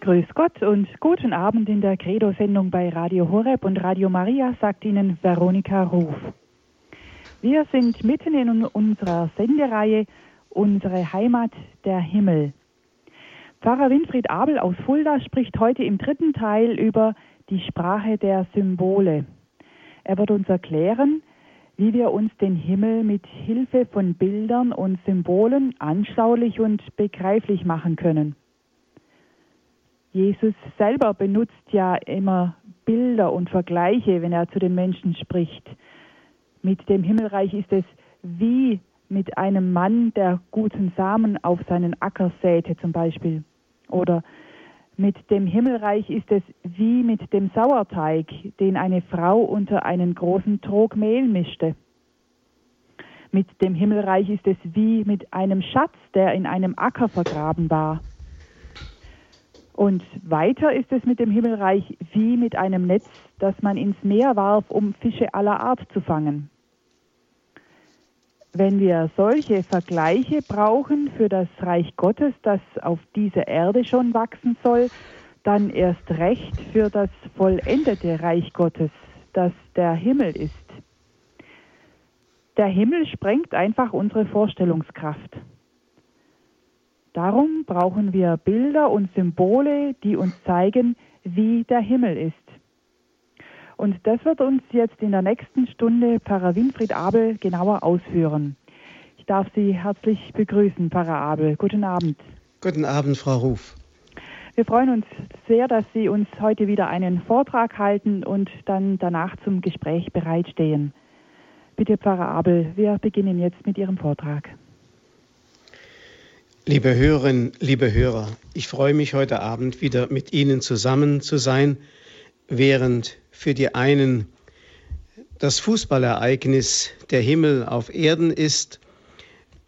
Grüß Gott und guten Abend in der Credo-Sendung bei Radio Horeb und Radio Maria, sagt Ihnen Veronika Ruf. Wir sind mitten in unserer Sendereihe Unsere Heimat, der Himmel. Pfarrer Winfried Abel aus Fulda spricht heute im dritten Teil über die Sprache der Symbole. Er wird uns erklären, wie wir uns den Himmel mit Hilfe von Bildern und Symbolen anschaulich und begreiflich machen können. Jesus selber benutzt ja immer Bilder und Vergleiche, wenn er zu den Menschen spricht. Mit dem Himmelreich ist es wie mit einem Mann, der guten Samen auf seinen Acker säte zum Beispiel. Oder mit dem Himmelreich ist es wie mit dem Sauerteig, den eine Frau unter einen großen Trog Mehl mischte. Mit dem Himmelreich ist es wie mit einem Schatz, der in einem Acker vergraben war. Und weiter ist es mit dem Himmelreich wie mit einem Netz, das man ins Meer warf, um Fische aller Art zu fangen. Wenn wir solche Vergleiche brauchen für das Reich Gottes, das auf dieser Erde schon wachsen soll, dann erst recht für das vollendete Reich Gottes, das der Himmel ist. Der Himmel sprengt einfach unsere Vorstellungskraft. Darum brauchen wir Bilder und Symbole, die uns zeigen, wie der Himmel ist. Und das wird uns jetzt in der nächsten Stunde Pfarrer Winfried Abel genauer ausführen. Ich darf Sie herzlich begrüßen, Pfarrer Abel. Guten Abend. Guten Abend, Frau Ruf. Wir freuen uns sehr, dass Sie uns heute wieder einen Vortrag halten und dann danach zum Gespräch bereitstehen. Bitte, Pfarrer Abel, wir beginnen jetzt mit Ihrem Vortrag. Liebe Hörerinnen, liebe Hörer, ich freue mich heute Abend wieder mit Ihnen zusammen zu sein, während für die einen das Fußballereignis der Himmel auf Erden ist,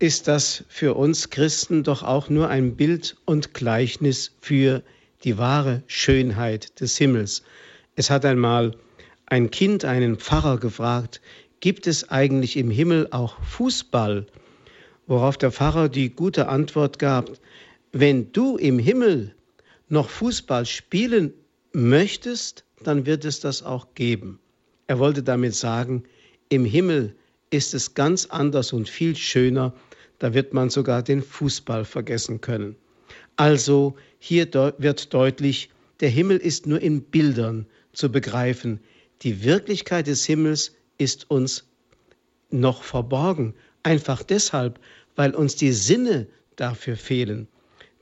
ist das für uns Christen doch auch nur ein Bild und Gleichnis für die wahre Schönheit des Himmels. Es hat einmal ein Kind einen Pfarrer gefragt, gibt es eigentlich im Himmel auch Fußball? Worauf der Pfarrer die gute Antwort gab, wenn du im Himmel noch Fußball spielen möchtest, dann wird es das auch geben. Er wollte damit sagen, im Himmel ist es ganz anders und viel schöner, da wird man sogar den Fußball vergessen können. Also hier wird deutlich, der Himmel ist nur in Bildern zu begreifen. Die Wirklichkeit des Himmels ist uns noch verborgen Einfach deshalb, weil uns die Sinne dafür fehlen.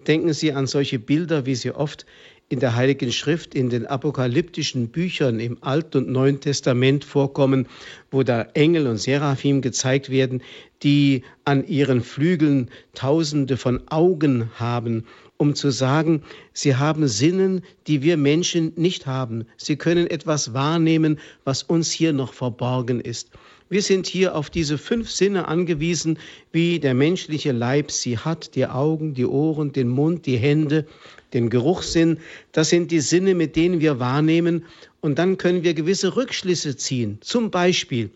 Denken Sie an solche Bilder, wie sie oft in der Heiligen Schrift, in den apokalyptischen Büchern im Alten und Neuen Testament vorkommen, wo da Engel und Seraphim gezeigt werden, die an ihren Flügeln Tausende von Augen haben, um zu sagen, sie haben Sinnen, die wir Menschen nicht haben. Sie können etwas wahrnehmen, was uns hier noch verborgen ist. Wir sind hier auf diese fünf Sinne angewiesen, wie der menschliche Leib sie hat, die Augen, die Ohren, den Mund, die Hände, den Geruchssinn. Das sind die Sinne, mit denen wir wahrnehmen. Und dann können wir gewisse Rückschlüsse ziehen. Zum Beispiel,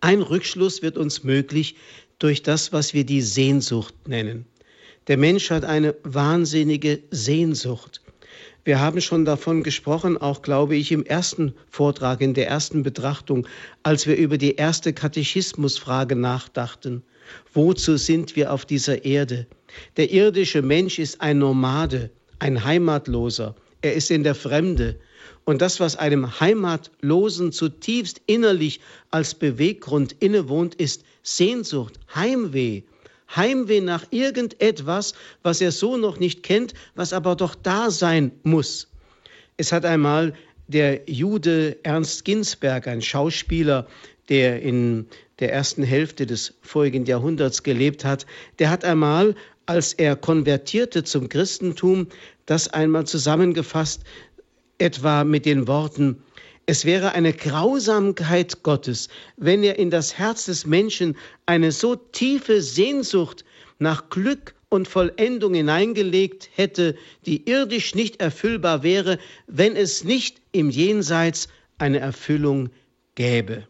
ein Rückschluss wird uns möglich durch das, was wir die Sehnsucht nennen. Der Mensch hat eine wahnsinnige Sehnsucht. Wir haben schon davon gesprochen, auch glaube ich im ersten Vortrag, in der ersten Betrachtung, als wir über die erste Katechismusfrage nachdachten. Wozu sind wir auf dieser Erde? Der irdische Mensch ist ein Nomade, ein Heimatloser. Er ist in der Fremde. Und das, was einem Heimatlosen zutiefst innerlich als Beweggrund innewohnt, ist Sehnsucht, Heimweh. Heimweh nach irgendetwas, was er so noch nicht kennt, was aber doch da sein muss. Es hat einmal der Jude Ernst Ginsberg, ein Schauspieler, der in der ersten Hälfte des vorigen Jahrhunderts gelebt hat, der hat einmal, als er konvertierte zum Christentum, das einmal zusammengefasst, etwa mit den Worten, es wäre eine Grausamkeit Gottes, wenn er in das Herz des Menschen eine so tiefe Sehnsucht nach Glück und Vollendung hineingelegt hätte, die irdisch nicht erfüllbar wäre, wenn es nicht im Jenseits eine Erfüllung gäbe.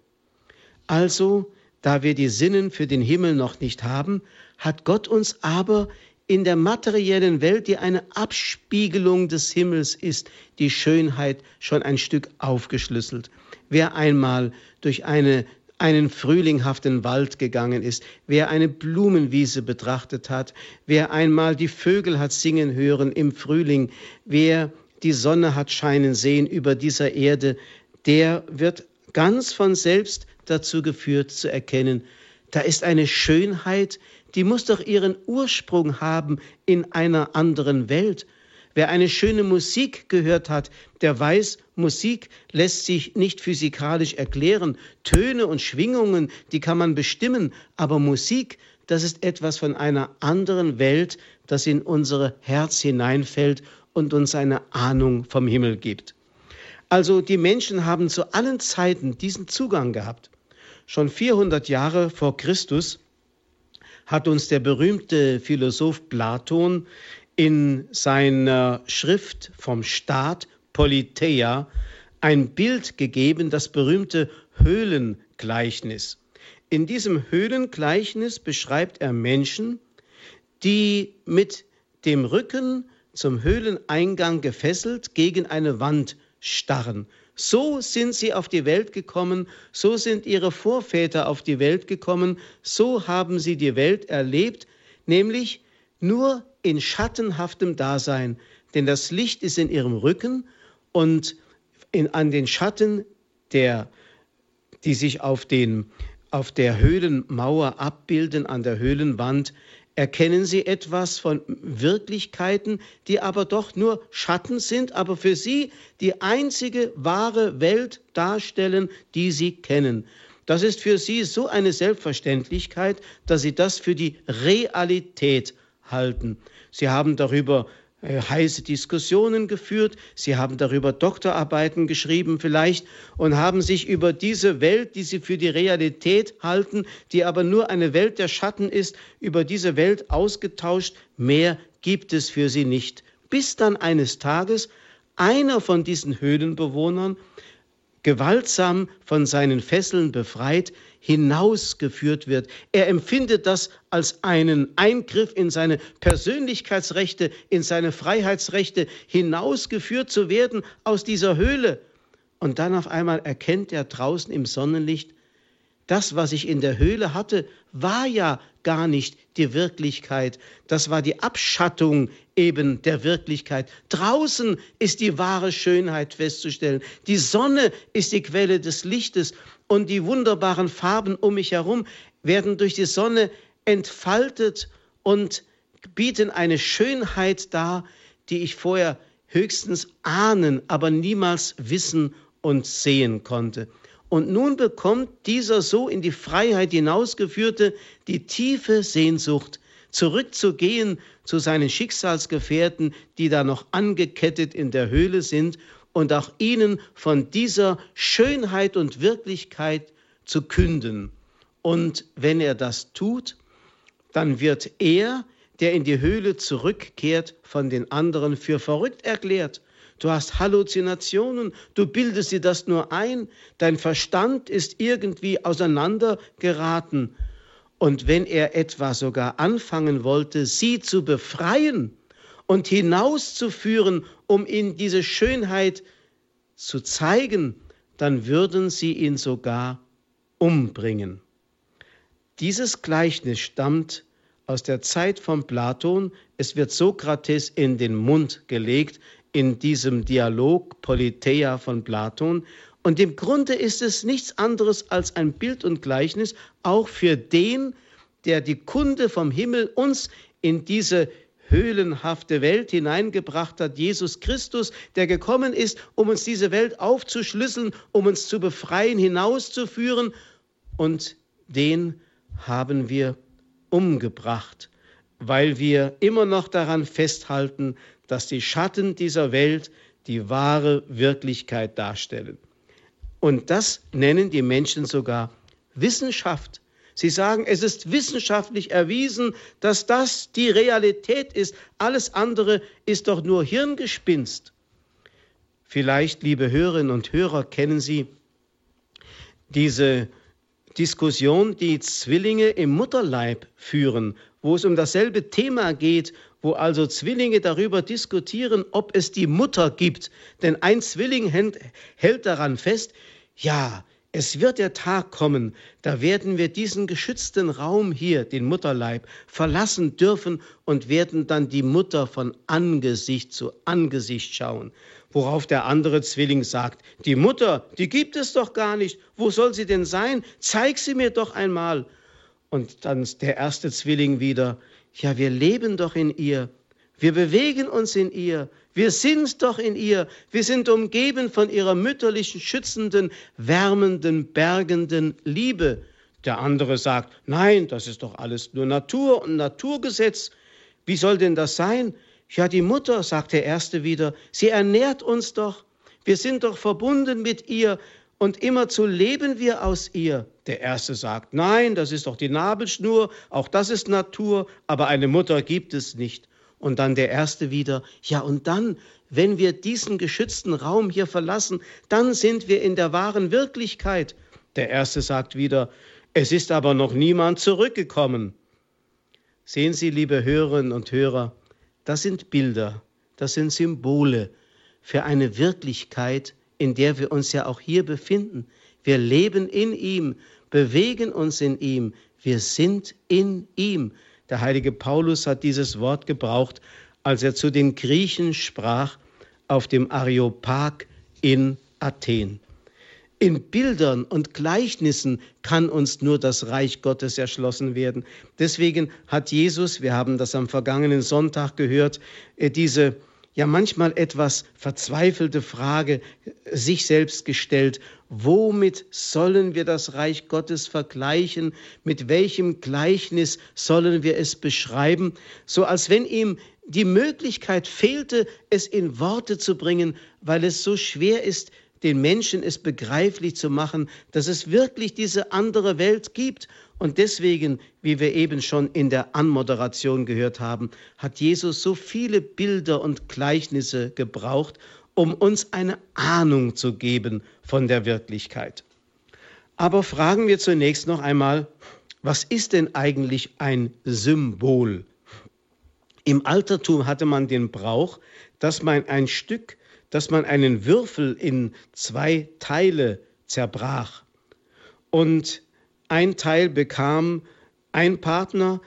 Also, da wir die Sinnen für den Himmel noch nicht haben, hat Gott uns aber in der materiellen Welt, die eine Abspiegelung des Himmels ist, die Schönheit schon ein Stück aufgeschlüsselt. Wer einmal durch eine einen frühlinghaften Wald gegangen ist, wer eine Blumenwiese betrachtet hat, wer einmal die Vögel hat singen hören im Frühling, wer die Sonne hat scheinen sehen über dieser Erde, der wird ganz von selbst dazu geführt zu erkennen, da ist eine Schönheit, die muss doch ihren Ursprung haben in einer anderen Welt. Wer eine schöne Musik gehört hat, der weiß, Musik lässt sich nicht physikalisch erklären. Töne und Schwingungen, die kann man bestimmen, aber Musik, das ist etwas von einer anderen Welt, das in unser Herz hineinfällt und uns eine Ahnung vom Himmel gibt. Also die Menschen haben zu allen Zeiten diesen Zugang gehabt. Schon 400 Jahre vor Christus hat uns der berühmte Philosoph Platon in seiner Schrift vom Staat Politeia ein Bild gegeben, das berühmte Höhlengleichnis. In diesem Höhlengleichnis beschreibt er Menschen, die mit dem Rücken zum Höhleneingang gefesselt gegen eine Wand starren. So sind sie auf die Welt gekommen, so sind ihre Vorväter auf die Welt gekommen, so haben sie die Welt erlebt, nämlich nur in schattenhaftem Dasein, denn das Licht ist in ihrem Rücken und in, an den Schatten, der, die sich auf, den, auf der Höhlenmauer abbilden, an der Höhlenwand, erkennen sie etwas von Wirklichkeiten, die aber doch nur Schatten sind, aber für sie die einzige wahre Welt darstellen, die sie kennen. Das ist für sie so eine Selbstverständlichkeit, dass sie das für die Realität halten. Sie haben darüber äh, heiße Diskussionen geführt, sie haben darüber Doktorarbeiten geschrieben vielleicht und haben sich über diese Welt, die sie für die Realität halten, die aber nur eine Welt der Schatten ist, über diese Welt ausgetauscht. Mehr gibt es für sie nicht. Bis dann eines Tages einer von diesen Höhlenbewohnern gewaltsam von seinen Fesseln befreit, hinausgeführt wird. Er empfindet das als einen Eingriff in seine Persönlichkeitsrechte, in seine Freiheitsrechte, hinausgeführt zu werden aus dieser Höhle. Und dann auf einmal erkennt er draußen im Sonnenlicht, das, was ich in der Höhle hatte, war ja gar nicht die Wirklichkeit. Das war die Abschattung eben der Wirklichkeit. Draußen ist die wahre Schönheit festzustellen. Die Sonne ist die Quelle des Lichtes und die wunderbaren Farben um mich herum werden durch die Sonne entfaltet und bieten eine Schönheit dar, die ich vorher höchstens ahnen, aber niemals wissen und sehen konnte. Und nun bekommt dieser so in die Freiheit hinausgeführte die tiefe Sehnsucht, zurückzugehen zu seinen Schicksalsgefährten, die da noch angekettet in der Höhle sind, und auch ihnen von dieser Schönheit und Wirklichkeit zu künden. Und wenn er das tut, dann wird er, der in die Höhle zurückkehrt, von den anderen für verrückt erklärt Du hast Halluzinationen, du bildest dir das nur ein, dein Verstand ist irgendwie auseinandergeraten. Und wenn er etwa sogar anfangen wollte, sie zu befreien und hinauszuführen, um ihnen diese Schönheit zu zeigen, dann würden sie ihn sogar umbringen. Dieses Gleichnis stammt aus der Zeit von Platon. Es wird Sokrates in den Mund gelegt in diesem Dialog Politeia von Platon. Und im Grunde ist es nichts anderes als ein Bild und Gleichnis, auch für den, der die Kunde vom Himmel uns in diese höhlenhafte Welt hineingebracht hat, Jesus Christus, der gekommen ist, um uns diese Welt aufzuschlüsseln, um uns zu befreien, hinauszuführen. Und den haben wir umgebracht, weil wir immer noch daran festhalten, dass die Schatten dieser Welt die wahre Wirklichkeit darstellen. Und das nennen die Menschen sogar Wissenschaft. Sie sagen, es ist wissenschaftlich erwiesen, dass das die Realität ist. Alles andere ist doch nur Hirngespinst. Vielleicht, liebe Hörerinnen und Hörer, kennen Sie diese Diskussion, die Zwillinge im Mutterleib führen, wo es um dasselbe Thema geht, wo also Zwillinge darüber diskutieren, ob es die Mutter gibt. Denn ein Zwilling hält daran fest, ja, es wird der Tag kommen, da werden wir diesen geschützten Raum hier, den Mutterleib, verlassen dürfen und werden dann die Mutter von Angesicht zu Angesicht schauen. Worauf der andere Zwilling sagt, die Mutter, die gibt es doch gar nicht. Wo soll sie denn sein? Zeig sie mir doch einmal. Und dann der erste Zwilling wieder, ja, wir leben doch in ihr. Wir bewegen uns in ihr. Wir sind doch in ihr. Wir sind umgeben von ihrer mütterlichen, schützenden, wärmenden, bergenden Liebe. Der andere sagt, nein, das ist doch alles nur Natur und Naturgesetz. Wie soll denn das sein? Ja, die Mutter, sagt der Erste wieder, sie ernährt uns doch. Wir sind doch verbunden mit ihr und immerzu leben wir aus ihr. Der Erste sagt, nein, das ist doch die Nabelschnur, auch das ist Natur, aber eine Mutter gibt es nicht. Und dann der erste wieder, ja und dann, wenn wir diesen geschützten Raum hier verlassen, dann sind wir in der wahren Wirklichkeit. Der erste sagt wieder, es ist aber noch niemand zurückgekommen. Sehen Sie, liebe Hörerinnen und Hörer, das sind Bilder, das sind Symbole für eine Wirklichkeit, in der wir uns ja auch hier befinden. Wir leben in ihm, bewegen uns in ihm, wir sind in ihm. Der heilige Paulus hat dieses Wort gebraucht, als er zu den Griechen sprach auf dem Areopag in Athen. In Bildern und Gleichnissen kann uns nur das Reich Gottes erschlossen werden. Deswegen hat Jesus, wir haben das am vergangenen Sonntag gehört, äh, diese ja manchmal etwas verzweifelte Frage sich selbst gestellt, womit sollen wir das Reich Gottes vergleichen, mit welchem Gleichnis sollen wir es beschreiben, so als wenn ihm die Möglichkeit fehlte, es in Worte zu bringen, weil es so schwer ist, den Menschen es begreiflich zu machen, dass es wirklich diese andere Welt gibt und deswegen, wie wir eben schon in der Anmoderation gehört haben, hat Jesus so viele Bilder und Gleichnisse gebraucht, um uns eine Ahnung zu geben von der Wirklichkeit. Aber fragen wir zunächst noch einmal, was ist denn eigentlich ein Symbol? Im Altertum hatte man den Brauch, dass man ein Stück, dass man einen Würfel in zwei Teile zerbrach. Und ein Teil bekam ein Partner,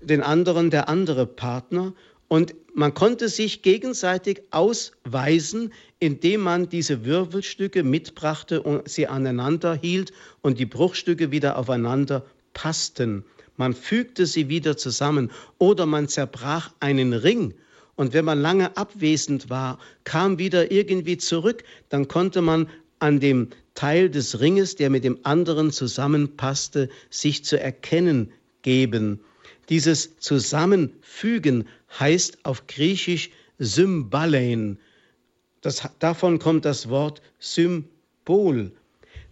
den anderen der andere Partner. Und man konnte sich gegenseitig ausweisen, indem man diese Wirbelstücke mitbrachte und sie aneinander hielt und die Bruchstücke wieder aufeinander passten. Man fügte sie wieder zusammen oder man zerbrach einen Ring. Und wenn man lange abwesend war, kam wieder irgendwie zurück, dann konnte man an dem Teil des Ringes, der mit dem anderen zusammenpasste, sich zu erkennen geben. Dieses Zusammenfügen heißt auf Griechisch Symbalein. Das, davon kommt das Wort Symbol.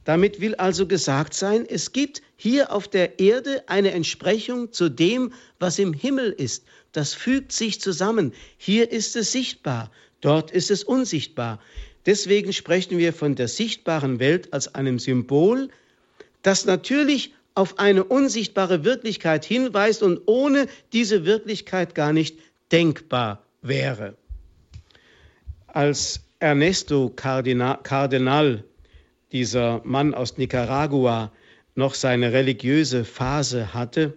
Damit will also gesagt sein, es gibt hier auf der Erde eine Entsprechung zu dem, was im Himmel ist. Das fügt sich zusammen. Hier ist es sichtbar, dort ist es unsichtbar. Deswegen sprechen wir von der sichtbaren Welt als einem Symbol, das natürlich auf eine unsichtbare Wirklichkeit hinweist und ohne diese Wirklichkeit gar nicht denkbar wäre. Als Ernesto Cardenal, dieser Mann aus Nicaragua, noch seine religiöse Phase hatte,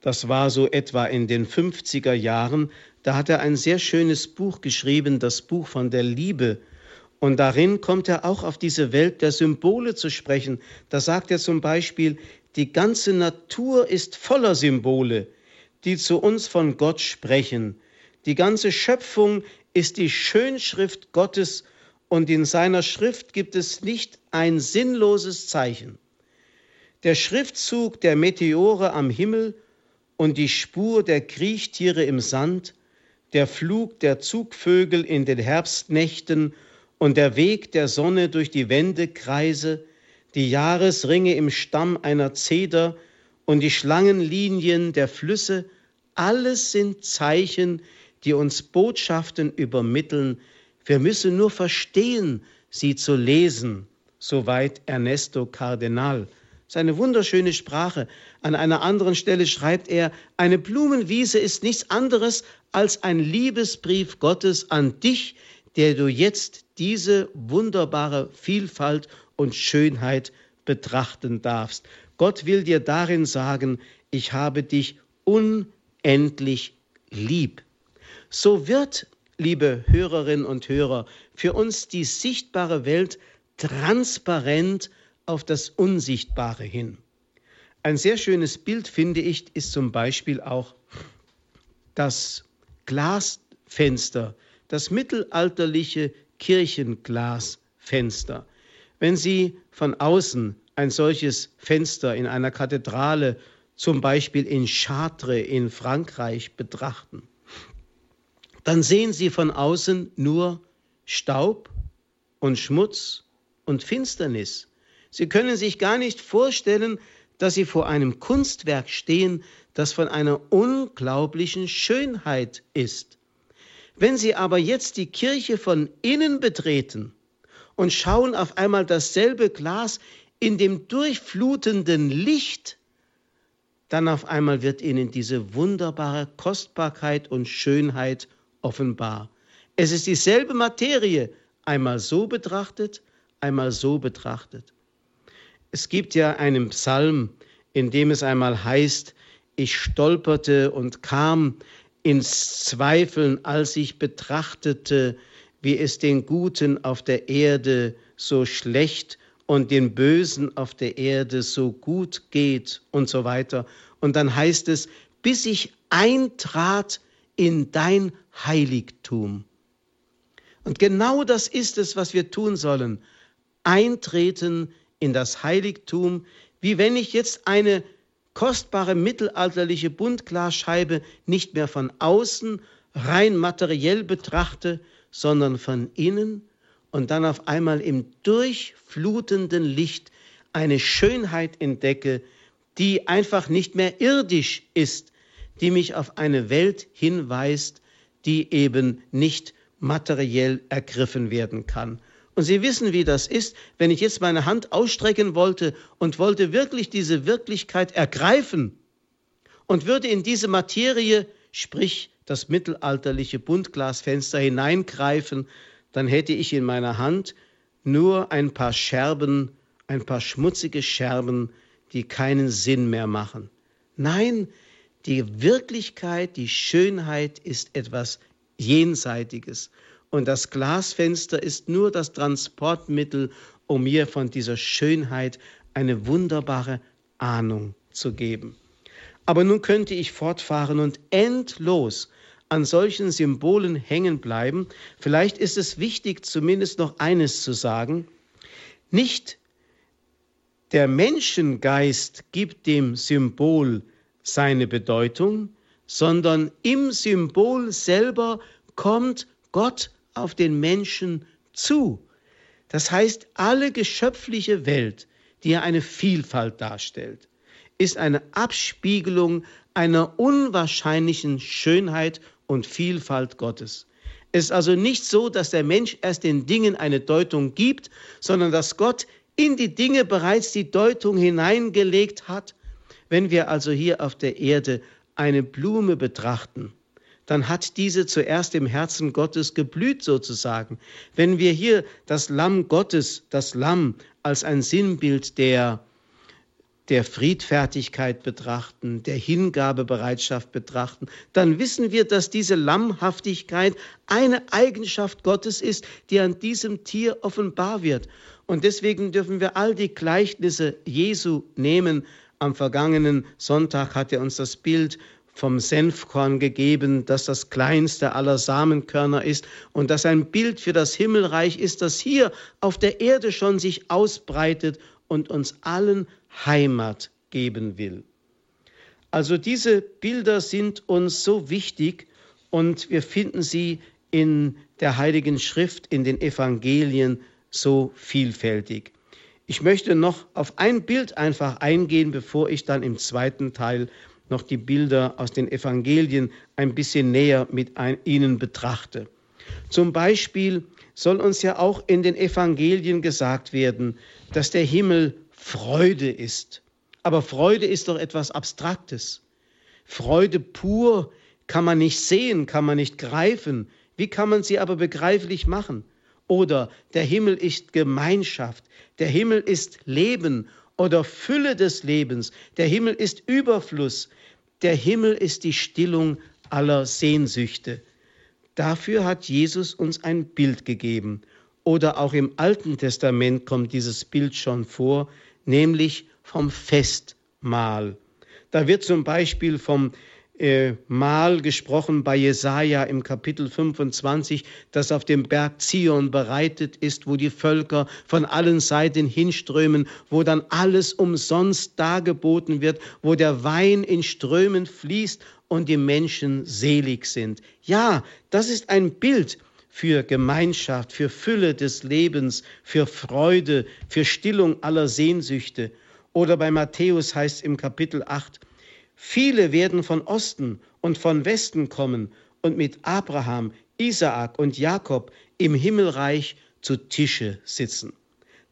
das war so etwa in den 50er Jahren, da hat er ein sehr schönes Buch geschrieben, das Buch von der Liebe. Und darin kommt er auch auf diese Welt der Symbole zu sprechen. Da sagt er zum Beispiel, die ganze Natur ist voller Symbole, die zu uns von Gott sprechen. Die ganze Schöpfung ist die Schönschrift Gottes und in seiner Schrift gibt es nicht ein sinnloses Zeichen. Der Schriftzug der Meteore am Himmel und die Spur der Kriechtiere im Sand der Flug der Zugvögel in den Herbstnächten und der Weg der Sonne durch die Wendekreise, die Jahresringe im Stamm einer Zeder und die Schlangenlinien der Flüsse, alles sind Zeichen, die uns Botschaften übermitteln. Wir müssen nur verstehen, sie zu lesen. Soweit Ernesto Cardenal. Seine wunderschöne Sprache. An einer anderen Stelle schreibt er, eine Blumenwiese ist nichts anderes als ein Liebesbrief Gottes an dich, der du jetzt diese wunderbare Vielfalt und Schönheit betrachten darfst. Gott will dir darin sagen, ich habe dich unendlich lieb. So wird, liebe Hörerinnen und Hörer, für uns die sichtbare Welt transparent auf das Unsichtbare hin. Ein sehr schönes Bild, finde ich, ist zum Beispiel auch das Glasfenster, das mittelalterliche Kirchenglasfenster. Wenn Sie von außen ein solches Fenster in einer Kathedrale, zum Beispiel in Chartres in Frankreich, betrachten, dann sehen Sie von außen nur Staub und Schmutz und Finsternis. Sie können sich gar nicht vorstellen, dass Sie vor einem Kunstwerk stehen, das von einer unglaublichen Schönheit ist. Wenn Sie aber jetzt die Kirche von innen betreten und schauen auf einmal dasselbe Glas in dem durchflutenden Licht, dann auf einmal wird Ihnen diese wunderbare Kostbarkeit und Schönheit offenbar. Es ist dieselbe Materie, einmal so betrachtet, einmal so betrachtet. Es gibt ja einen Psalm, in dem es einmal heißt, ich stolperte und kam ins Zweifeln, als ich betrachtete, wie es den Guten auf der Erde so schlecht und den Bösen auf der Erde so gut geht und so weiter. Und dann heißt es, bis ich eintrat in dein Heiligtum. Und genau das ist es, was wir tun sollen. Eintreten in das Heiligtum, wie wenn ich jetzt eine kostbare mittelalterliche Buntglasscheibe nicht mehr von außen rein materiell betrachte, sondern von innen und dann auf einmal im durchflutenden Licht eine Schönheit entdecke, die einfach nicht mehr irdisch ist, die mich auf eine Welt hinweist, die eben nicht materiell ergriffen werden kann. Und Sie wissen, wie das ist, wenn ich jetzt meine Hand ausstrecken wollte und wollte wirklich diese Wirklichkeit ergreifen und würde in diese Materie, sprich das mittelalterliche Buntglasfenster hineingreifen, dann hätte ich in meiner Hand nur ein paar Scherben, ein paar schmutzige Scherben, die keinen Sinn mehr machen. Nein, die Wirklichkeit, die Schönheit ist etwas Jenseitiges. Und das Glasfenster ist nur das Transportmittel, um mir von dieser Schönheit eine wunderbare Ahnung zu geben. Aber nun könnte ich fortfahren und endlos an solchen Symbolen hängen bleiben. Vielleicht ist es wichtig, zumindest noch eines zu sagen. Nicht der Menschengeist gibt dem Symbol seine Bedeutung, sondern im Symbol selber kommt Gott auf den Menschen zu. Das heißt, alle geschöpfliche Welt, die ja eine Vielfalt darstellt, ist eine Abspiegelung einer unwahrscheinlichen Schönheit und Vielfalt Gottes. Es ist also nicht so, dass der Mensch erst den Dingen eine Deutung gibt, sondern dass Gott in die Dinge bereits die Deutung hineingelegt hat. Wenn wir also hier auf der Erde eine Blume betrachten, dann hat diese zuerst im Herzen Gottes geblüht sozusagen. Wenn wir hier das Lamm Gottes, das Lamm als ein Sinnbild der der Friedfertigkeit betrachten, der Hingabebereitschaft betrachten, dann wissen wir, dass diese Lammhaftigkeit eine Eigenschaft Gottes ist, die an diesem Tier offenbar wird. Und deswegen dürfen wir all die Gleichnisse Jesu nehmen. Am vergangenen Sonntag hat er uns das Bild vom Senfkorn gegeben, das das kleinste aller Samenkörner ist und das ein Bild für das Himmelreich ist, das hier auf der Erde schon sich ausbreitet und uns allen Heimat geben will. Also diese Bilder sind uns so wichtig und wir finden sie in der Heiligen Schrift, in den Evangelien so vielfältig. Ich möchte noch auf ein Bild einfach eingehen, bevor ich dann im zweiten Teil noch die Bilder aus den Evangelien ein bisschen näher mit ein, Ihnen betrachte. Zum Beispiel soll uns ja auch in den Evangelien gesagt werden, dass der Himmel Freude ist. Aber Freude ist doch etwas Abstraktes. Freude pur kann man nicht sehen, kann man nicht greifen. Wie kann man sie aber begreiflich machen? Oder der Himmel ist Gemeinschaft, der Himmel ist Leben oder Fülle des Lebens, der Himmel ist Überfluss, der Himmel ist die Stillung aller Sehnsüchte. Dafür hat Jesus uns ein Bild gegeben. Oder auch im Alten Testament kommt dieses Bild schon vor, nämlich vom Festmahl. Da wird zum Beispiel vom äh, Mal gesprochen bei Jesaja im Kapitel 25, das auf dem Berg Zion bereitet ist, wo die Völker von allen Seiten hinströmen, wo dann alles umsonst dargeboten wird, wo der Wein in Strömen fließt und die Menschen selig sind. Ja, das ist ein Bild für Gemeinschaft, für Fülle des Lebens, für Freude, für Stillung aller Sehnsüchte. Oder bei Matthäus heißt im Kapitel 8, Viele werden von Osten und von Westen kommen und mit Abraham, Isaak und Jakob im Himmelreich zu Tische sitzen.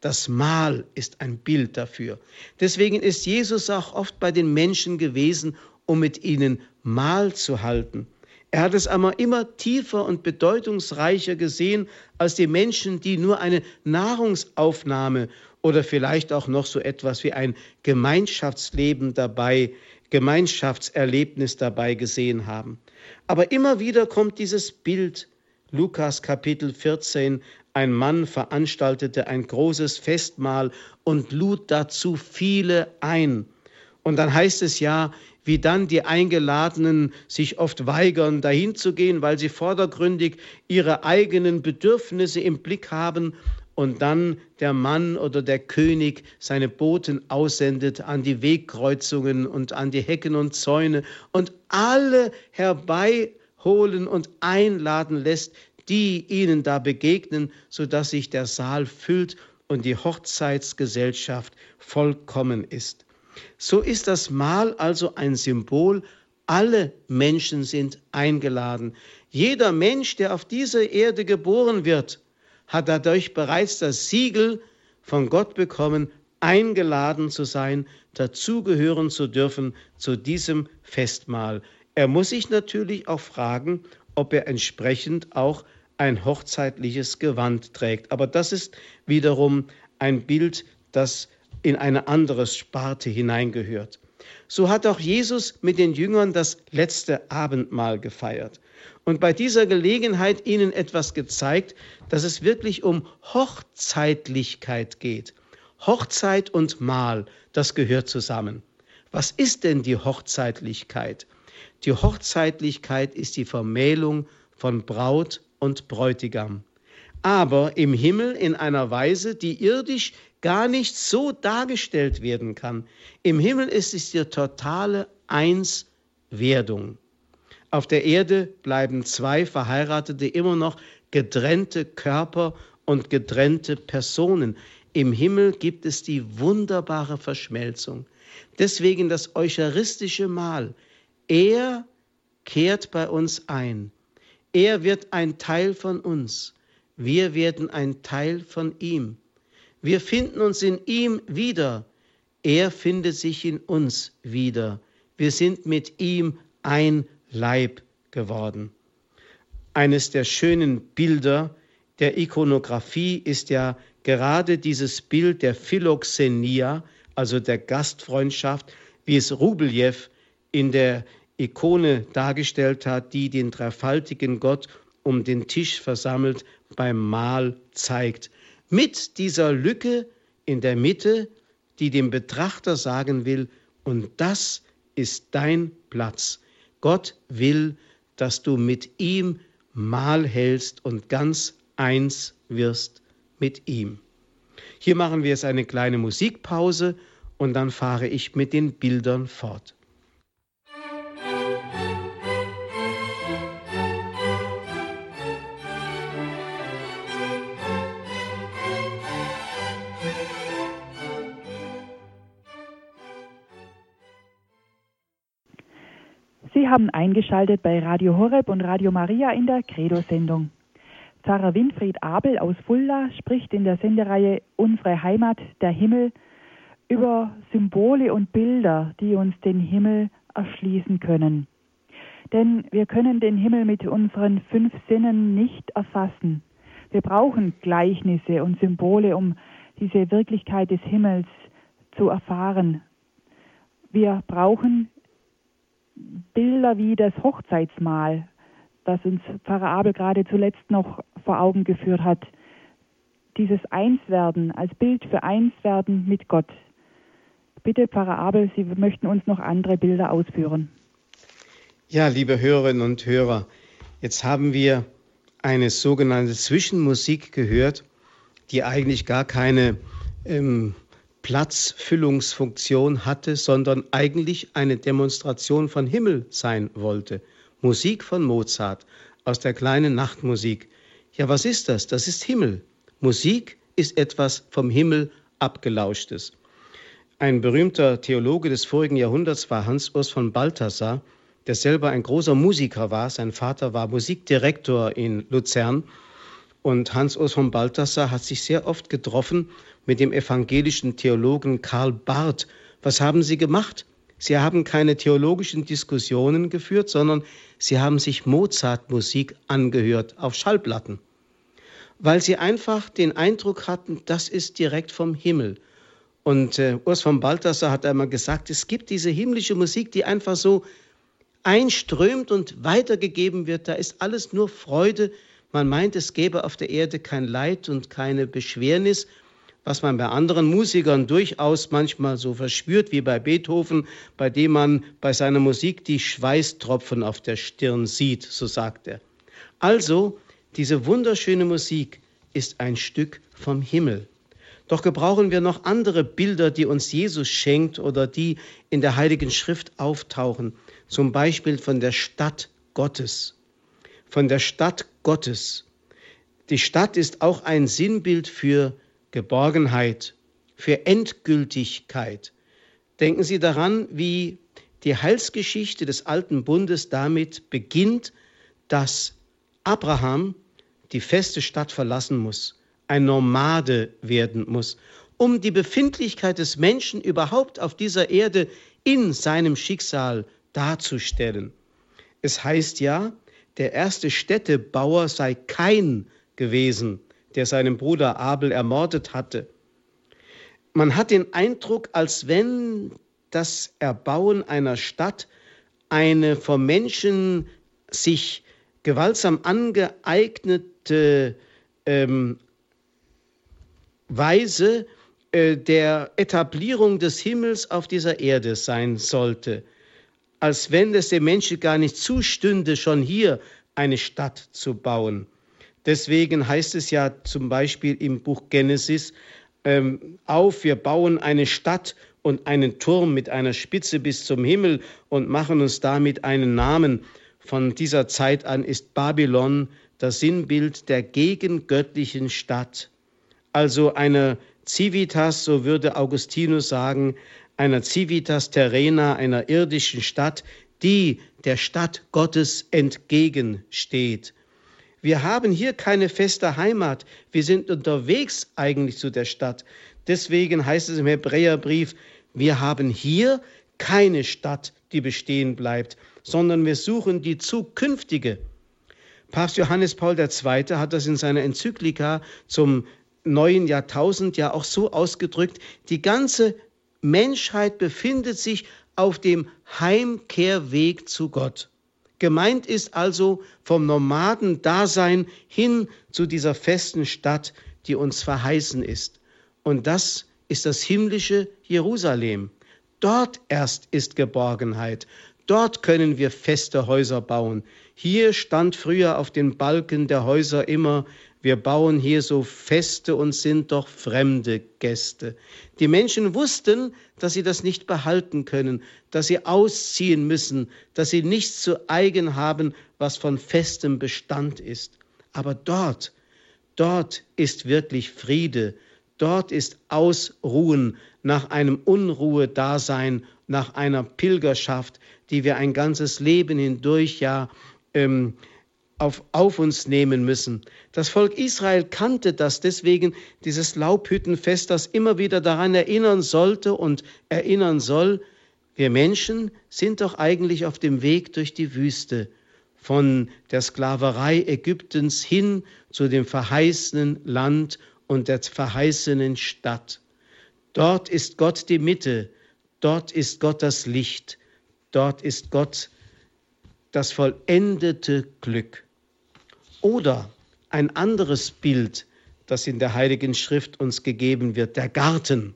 Das Mahl ist ein Bild dafür. Deswegen ist Jesus auch oft bei den Menschen gewesen, um mit ihnen Mahl zu halten. Er hat es aber immer tiefer und bedeutungsreicher gesehen als die Menschen, die nur eine Nahrungsaufnahme oder vielleicht auch noch so etwas wie ein Gemeinschaftsleben dabei Gemeinschaftserlebnis dabei gesehen haben. Aber immer wieder kommt dieses Bild, Lukas Kapitel 14, ein Mann veranstaltete ein großes Festmahl und lud dazu viele ein. Und dann heißt es ja, wie dann die Eingeladenen sich oft weigern, dahin zu gehen, weil sie vordergründig ihre eigenen Bedürfnisse im Blick haben und dann der Mann oder der König seine Boten aussendet an die Wegkreuzungen und an die Hecken und Zäune und alle herbeiholen und einladen lässt, die ihnen da begegnen, sodass sich der Saal füllt und die Hochzeitsgesellschaft vollkommen ist. So ist das Mahl also ein Symbol, alle Menschen sind eingeladen. Jeder Mensch, der auf dieser Erde geboren wird, hat dadurch bereits das Siegel von Gott bekommen, eingeladen zu sein, dazugehören zu dürfen zu diesem Festmahl. Er muss sich natürlich auch fragen, ob er entsprechend auch ein hochzeitliches Gewand trägt. Aber das ist wiederum ein Bild, das in eine andere Sparte hineingehört. So hat auch Jesus mit den Jüngern das letzte Abendmahl gefeiert und bei dieser Gelegenheit ihnen etwas gezeigt, dass es wirklich um Hochzeitlichkeit geht. Hochzeit und Mahl, das gehört zusammen. Was ist denn die Hochzeitlichkeit? Die Hochzeitlichkeit ist die Vermählung von Braut und Bräutigam. Aber im Himmel in einer Weise, die irdisch gar nicht so dargestellt werden kann. Im Himmel ist es die totale Einswerdung. Auf der Erde bleiben zwei Verheiratete immer noch getrennte Körper und getrennte Personen. Im Himmel gibt es die wunderbare Verschmelzung. Deswegen das eucharistische Mahl. Er kehrt bei uns ein. Er wird ein Teil von uns. Wir werden ein Teil von ihm. Wir finden uns in ihm wieder. Er findet sich in uns wieder. Wir sind mit ihm ein Leib geworden. Eines der schönen Bilder der Ikonographie ist ja gerade dieses Bild der Philoxenia, also der Gastfreundschaft, wie es Rubeljew in der Ikone dargestellt hat, die den dreifaltigen Gott um den Tisch versammelt beim Mahl zeigt. Mit dieser Lücke in der Mitte, die dem Betrachter sagen will, und das ist dein Platz. Gott will, dass du mit ihm Mahl hältst und ganz eins wirst mit ihm. Hier machen wir jetzt eine kleine Musikpause und dann fahre ich mit den Bildern fort. Sie haben eingeschaltet bei Radio Horeb und Radio Maria in der Credo-Sendung. Pfarrer Winfried Abel aus Fulda spricht in der Sendereihe Unsere Heimat, der Himmel über Symbole und Bilder, die uns den Himmel erschließen können. Denn wir können den Himmel mit unseren fünf Sinnen nicht erfassen. Wir brauchen Gleichnisse und Symbole, um diese Wirklichkeit des Himmels zu erfahren. Wir brauchen Bilder wie das Hochzeitsmahl, das uns Pfarrer Abel gerade zuletzt noch vor Augen geführt hat. Dieses Einswerden als Bild für Einswerden mit Gott. Bitte, Pfarrer Abel, Sie möchten uns noch andere Bilder ausführen. Ja, liebe Hörerinnen und Hörer, jetzt haben wir eine sogenannte Zwischenmusik gehört, die eigentlich gar keine ähm, Platzfüllungsfunktion hatte, sondern eigentlich eine Demonstration von Himmel sein wollte. Musik von Mozart aus der kleinen Nachtmusik. Ja, was ist das? Das ist Himmel. Musik ist etwas vom Himmel abgelauschtes. Ein berühmter Theologe des vorigen Jahrhunderts war Hans Urs von Balthasar, der selber ein großer Musiker war. Sein Vater war Musikdirektor in Luzern. Und Hans Urs von Balthasar hat sich sehr oft getroffen mit dem evangelischen Theologen Karl Barth. Was haben Sie gemacht? Sie haben keine theologischen Diskussionen geführt, sondern Sie haben sich Mozart-Musik angehört auf Schallplatten, weil Sie einfach den Eindruck hatten, das ist direkt vom Himmel. Und äh, Urs von Balthasar hat einmal gesagt, es gibt diese himmlische Musik, die einfach so einströmt und weitergegeben wird. Da ist alles nur Freude. Man meint, es gäbe auf der Erde kein Leid und keine Beschwernis, was man bei anderen Musikern durchaus manchmal so verspürt, wie bei Beethoven, bei dem man bei seiner Musik die Schweißtropfen auf der Stirn sieht, so sagt er. Also, diese wunderschöne Musik ist ein Stück vom Himmel. Doch gebrauchen wir noch andere Bilder, die uns Jesus schenkt oder die in der Heiligen Schrift auftauchen. Zum Beispiel von der Stadt Gottes. Von der Stadt Gottes. Die Stadt ist auch ein Sinnbild für Geborgenheit, für Endgültigkeit. Denken Sie daran, wie die Heilsgeschichte des alten Bundes damit beginnt, dass Abraham die feste Stadt verlassen muss ein Nomade werden muss, um die Befindlichkeit des Menschen überhaupt auf dieser Erde in seinem Schicksal darzustellen. Es heißt ja, der erste Städtebauer sei kein gewesen, der seinen Bruder Abel ermordet hatte. Man hat den Eindruck, als wenn das Erbauen einer Stadt eine vom Menschen sich gewaltsam angeeignete ähm, Weise äh, der Etablierung des Himmels auf dieser Erde sein sollte, als wenn es dem Menschen gar nicht zustünde, schon hier eine Stadt zu bauen. Deswegen heißt es ja zum Beispiel im Buch Genesis ähm, auf, wir bauen eine Stadt und einen Turm mit einer Spitze bis zum Himmel und machen uns damit einen Namen. Von dieser Zeit an ist Babylon das Sinnbild der gegengöttlichen Stadt also einer Civitas, so würde Augustinus sagen, einer Civitas terrena, einer irdischen Stadt, die der Stadt Gottes entgegensteht. Wir haben hier keine feste Heimat. Wir sind unterwegs eigentlich zu der Stadt. Deswegen heißt es im Hebräerbrief, wir haben hier keine Stadt, die bestehen bleibt, sondern wir suchen die zukünftige. Papst Johannes Paul II. hat das in seiner Enzyklika zum neuen Jahrtausend ja auch so ausgedrückt, die ganze Menschheit befindet sich auf dem Heimkehrweg zu Gott. Gemeint ist also vom Nomadendasein hin zu dieser festen Stadt, die uns verheißen ist. Und das ist das himmlische Jerusalem. Dort erst ist Geborgenheit. Dort können wir feste Häuser bauen. Hier stand früher auf den Balken der Häuser immer wir bauen hier so Feste und sind doch fremde Gäste. Die Menschen wussten, dass sie das nicht behalten können, dass sie ausziehen müssen, dass sie nichts zu eigen haben, was von festem Bestand ist. Aber dort, dort ist wirklich Friede, dort ist Ausruhen nach einem Unruhedasein, nach einer Pilgerschaft, die wir ein ganzes Leben hindurch ja ähm, auf, auf uns nehmen müssen. Das Volk Israel kannte das, deswegen dieses Laubhüttenfest, das immer wieder daran erinnern sollte und erinnern soll, wir Menschen sind doch eigentlich auf dem Weg durch die Wüste, von der Sklaverei Ägyptens hin zu dem verheißenen Land und der verheißenen Stadt. Dort ist Gott die Mitte, dort ist Gott das Licht, dort ist Gott das vollendete Glück. Oder ein anderes Bild, das in der Heiligen Schrift uns gegeben wird, der Garten.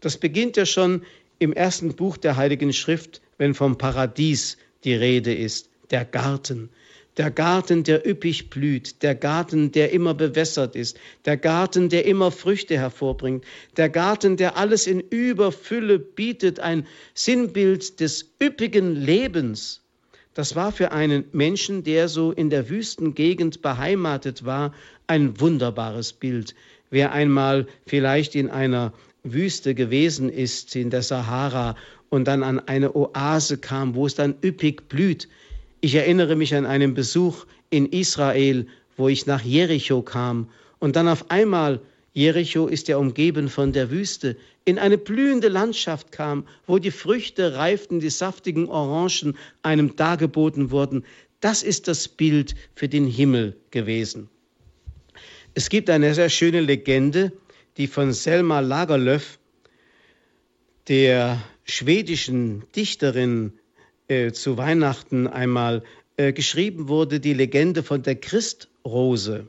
Das beginnt ja schon im ersten Buch der Heiligen Schrift, wenn vom Paradies die Rede ist, der Garten. Der Garten, der üppig blüht, der Garten, der immer bewässert ist, der Garten, der immer Früchte hervorbringt, der Garten, der alles in Überfülle bietet, ein Sinnbild des üppigen Lebens. Das war für einen Menschen, der so in der Wüstengegend beheimatet war, ein wunderbares Bild. Wer einmal vielleicht in einer Wüste gewesen ist, in der Sahara, und dann an eine Oase kam, wo es dann üppig blüht. Ich erinnere mich an einen Besuch in Israel, wo ich nach Jericho kam und dann auf einmal Jericho ist ja umgeben von der Wüste, in eine blühende Landschaft kam, wo die Früchte reiften, die saftigen Orangen einem dargeboten wurden. Das ist das Bild für den Himmel gewesen. Es gibt eine sehr schöne Legende, die von Selma Lagerlöf, der schwedischen Dichterin, äh, zu Weihnachten einmal äh, geschrieben wurde, die Legende von der Christrose.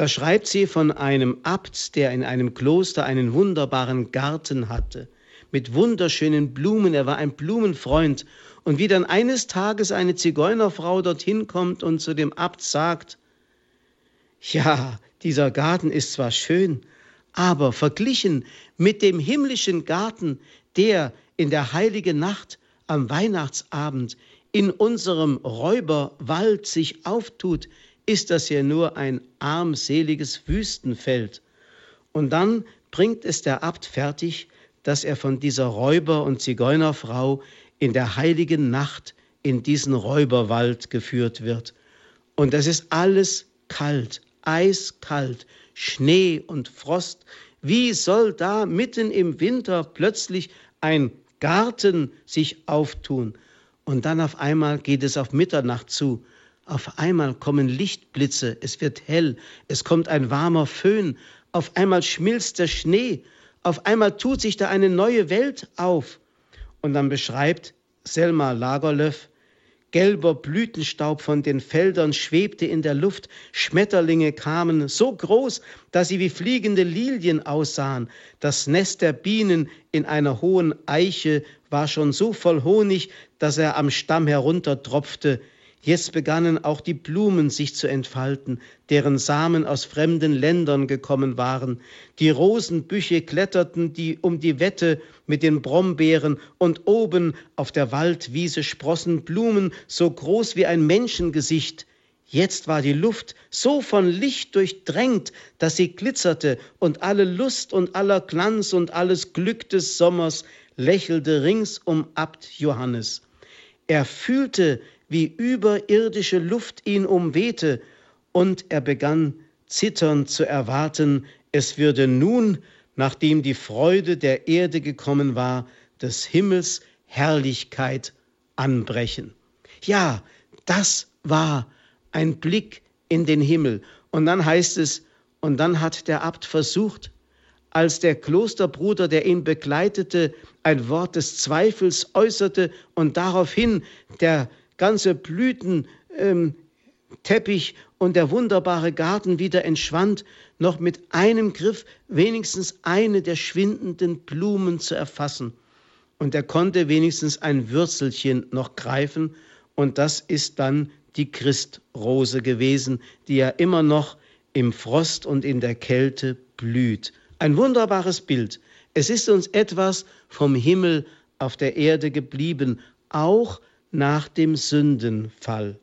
Da schreibt sie von einem Abt, der in einem Kloster einen wunderbaren Garten hatte, mit wunderschönen Blumen. Er war ein Blumenfreund. Und wie dann eines Tages eine Zigeunerfrau dorthin kommt und zu dem Abt sagt, ja, dieser Garten ist zwar schön, aber verglichen mit dem himmlischen Garten, der in der heiligen Nacht am Weihnachtsabend in unserem Räuberwald sich auftut, ist das ja nur ein armseliges Wüstenfeld. Und dann bringt es der Abt fertig, dass er von dieser Räuber- und Zigeunerfrau in der heiligen Nacht in diesen Räuberwald geführt wird. Und es ist alles kalt, eiskalt, Schnee und Frost. Wie soll da mitten im Winter plötzlich ein Garten sich auftun? Und dann auf einmal geht es auf Mitternacht zu auf einmal kommen Lichtblitze, es wird hell, es kommt ein warmer Föhn, auf einmal schmilzt der Schnee, auf einmal tut sich da eine neue Welt auf. Und dann beschreibt Selma Lagerlöf, gelber Blütenstaub von den Feldern schwebte in der Luft, Schmetterlinge kamen so groß, dass sie wie fliegende Lilien aussahen, das Nest der Bienen in einer hohen Eiche war schon so voll Honig, dass er am Stamm heruntertropfte, Jetzt begannen auch die Blumen sich zu entfalten, deren Samen aus fremden Ländern gekommen waren. Die Rosenbüsche kletterten die um die Wette mit den Brombeeren, und oben auf der Waldwiese sprossen Blumen so groß wie ein Menschengesicht. Jetzt war die Luft so von Licht durchdrängt, dass sie glitzerte, und alle Lust und aller Glanz und alles Glück des Sommers lächelte rings um Abt Johannes. Er fühlte, wie überirdische Luft ihn umwehte, und er begann zitternd zu erwarten, es würde nun, nachdem die Freude der Erde gekommen war, des Himmels Herrlichkeit anbrechen. Ja, das war ein Blick in den Himmel. Und dann heißt es, und dann hat der Abt versucht, als der Klosterbruder, der ihn begleitete, ein Wort des Zweifels äußerte und daraufhin der ganze Blütenteppich ähm, und der wunderbare Garten wieder entschwand, noch mit einem Griff wenigstens eine der schwindenden Blumen zu erfassen. Und er konnte wenigstens ein Würzelchen noch greifen, und das ist dann die Christrose gewesen, die ja immer noch im Frost und in der Kälte blüht. Ein wunderbares Bild. Es ist uns etwas vom Himmel auf der Erde geblieben, auch nach dem Sündenfall.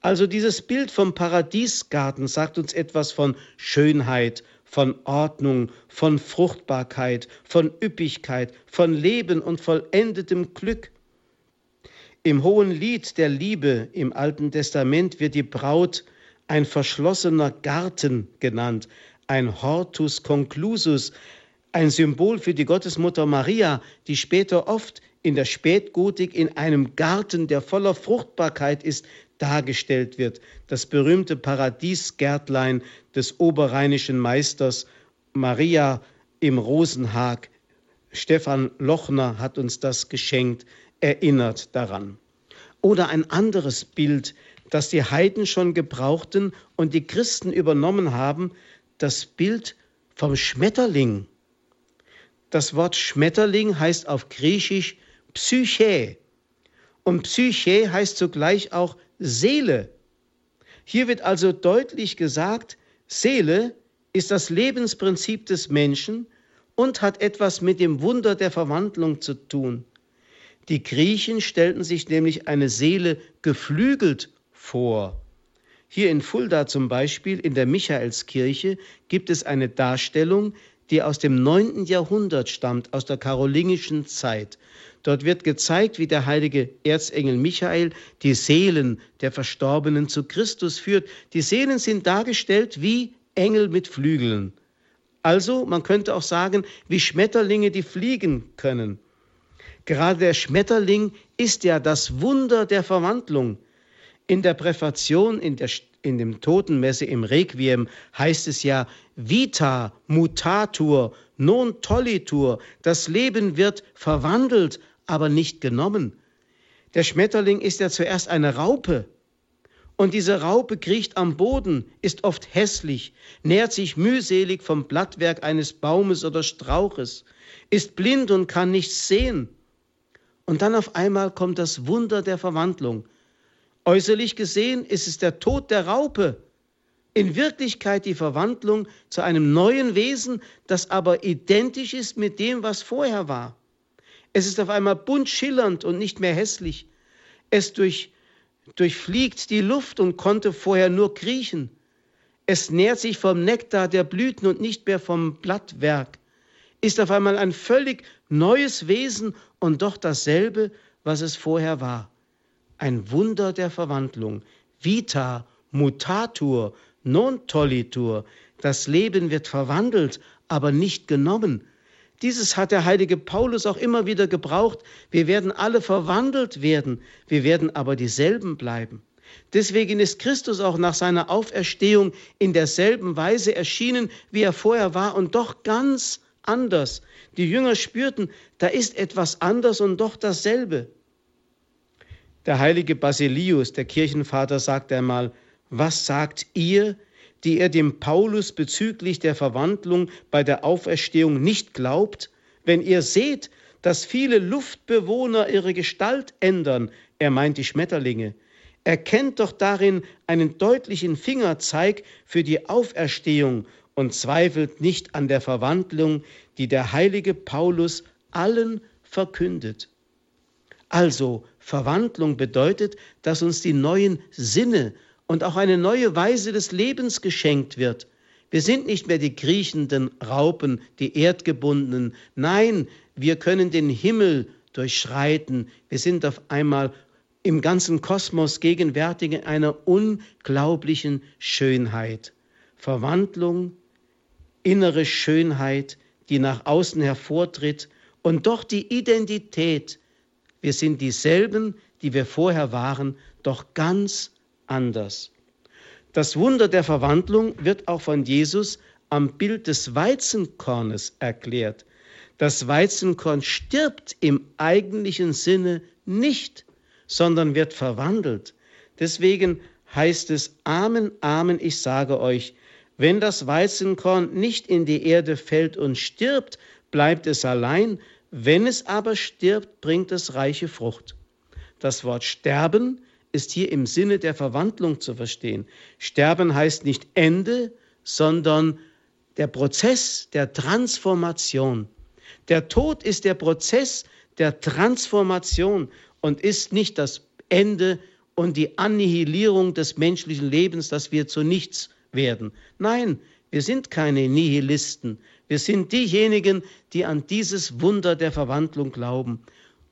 Also dieses Bild vom Paradiesgarten sagt uns etwas von Schönheit, von Ordnung, von Fruchtbarkeit, von Üppigkeit, von Leben und vollendetem Glück. Im hohen Lied der Liebe im Alten Testament wird die Braut ein verschlossener Garten genannt, ein Hortus conclusus, ein Symbol für die Gottesmutter Maria, die später oft in der Spätgotik in einem Garten, der voller Fruchtbarkeit ist, dargestellt wird. Das berühmte Paradiesgärtlein des oberrheinischen Meisters Maria im Rosenhag. Stefan Lochner hat uns das geschenkt, erinnert daran. Oder ein anderes Bild, das die Heiden schon gebrauchten und die Christen übernommen haben, das Bild vom Schmetterling. Das Wort Schmetterling heißt auf Griechisch Psyche. Und Psyche heißt zugleich auch Seele. Hier wird also deutlich gesagt, Seele ist das Lebensprinzip des Menschen und hat etwas mit dem Wunder der Verwandlung zu tun. Die Griechen stellten sich nämlich eine Seele geflügelt vor. Hier in Fulda zum Beispiel in der Michaelskirche gibt es eine Darstellung, die aus dem 9. Jahrhundert stammt, aus der karolingischen Zeit. Dort wird gezeigt, wie der heilige Erzengel Michael die Seelen der Verstorbenen zu Christus führt. Die Seelen sind dargestellt wie Engel mit Flügeln. Also, man könnte auch sagen, wie Schmetterlinge, die fliegen können. Gerade der Schmetterling ist ja das Wunder der Verwandlung. In der Präfation, in, der, in dem Totenmesse im Requiem heißt es ja, vita mutatur, non tollitur, das Leben wird verwandelt, aber nicht genommen. Der Schmetterling ist ja zuerst eine Raupe. Und diese Raupe kriecht am Boden, ist oft hässlich, nährt sich mühselig vom Blattwerk eines Baumes oder Strauches, ist blind und kann nichts sehen. Und dann auf einmal kommt das Wunder der Verwandlung. Äußerlich gesehen ist es der Tod der Raupe, in Wirklichkeit die Verwandlung zu einem neuen Wesen, das aber identisch ist mit dem, was vorher war. Es ist auf einmal bunt schillernd und nicht mehr hässlich. Es durch, durchfliegt die Luft und konnte vorher nur kriechen. Es nährt sich vom Nektar der Blüten und nicht mehr vom Blattwerk. Ist auf einmal ein völlig neues Wesen und doch dasselbe, was es vorher war ein Wunder der Verwandlung. Vita mutatur, non tollitur. Das Leben wird verwandelt, aber nicht genommen. Dieses hat der heilige Paulus auch immer wieder gebraucht. Wir werden alle verwandelt werden, wir werden aber dieselben bleiben. Deswegen ist Christus auch nach seiner Auferstehung in derselben Weise erschienen, wie er vorher war und doch ganz anders. Die Jünger spürten, da ist etwas anders und doch dasselbe. Der heilige Basilius, der Kirchenvater, sagt einmal, was sagt ihr, die ihr dem Paulus bezüglich der Verwandlung bei der Auferstehung nicht glaubt, wenn ihr seht, dass viele Luftbewohner ihre Gestalt ändern, er meint die Schmetterlinge, erkennt doch darin einen deutlichen Fingerzeig für die Auferstehung und zweifelt nicht an der Verwandlung, die der heilige Paulus allen verkündet. Also Verwandlung bedeutet, dass uns die neuen Sinne und auch eine neue Weise des Lebens geschenkt wird. Wir sind nicht mehr die kriechenden Raupen, die erdgebundenen. Nein, wir können den Himmel durchschreiten. Wir sind auf einmal im ganzen Kosmos gegenwärtig in einer unglaublichen Schönheit. Verwandlung, innere Schönheit, die nach außen hervortritt und doch die Identität, wir sind dieselben, die wir vorher waren, doch ganz anders. Das Wunder der Verwandlung wird auch von Jesus am Bild des Weizenkornes erklärt. Das Weizenkorn stirbt im eigentlichen Sinne nicht, sondern wird verwandelt. Deswegen heißt es, Amen, Amen, ich sage euch, wenn das Weizenkorn nicht in die Erde fällt und stirbt, bleibt es allein, wenn es aber stirbt, bringt es reiche Frucht. Das Wort sterben ist hier im Sinne der Verwandlung zu verstehen. Sterben heißt nicht Ende, sondern der Prozess der Transformation. Der Tod ist der Prozess der Transformation und ist nicht das Ende und die Annihilierung des menschlichen Lebens, dass wir zu nichts werden. Nein, wir sind keine Nihilisten. Wir sind diejenigen, die an dieses Wunder der Verwandlung glauben.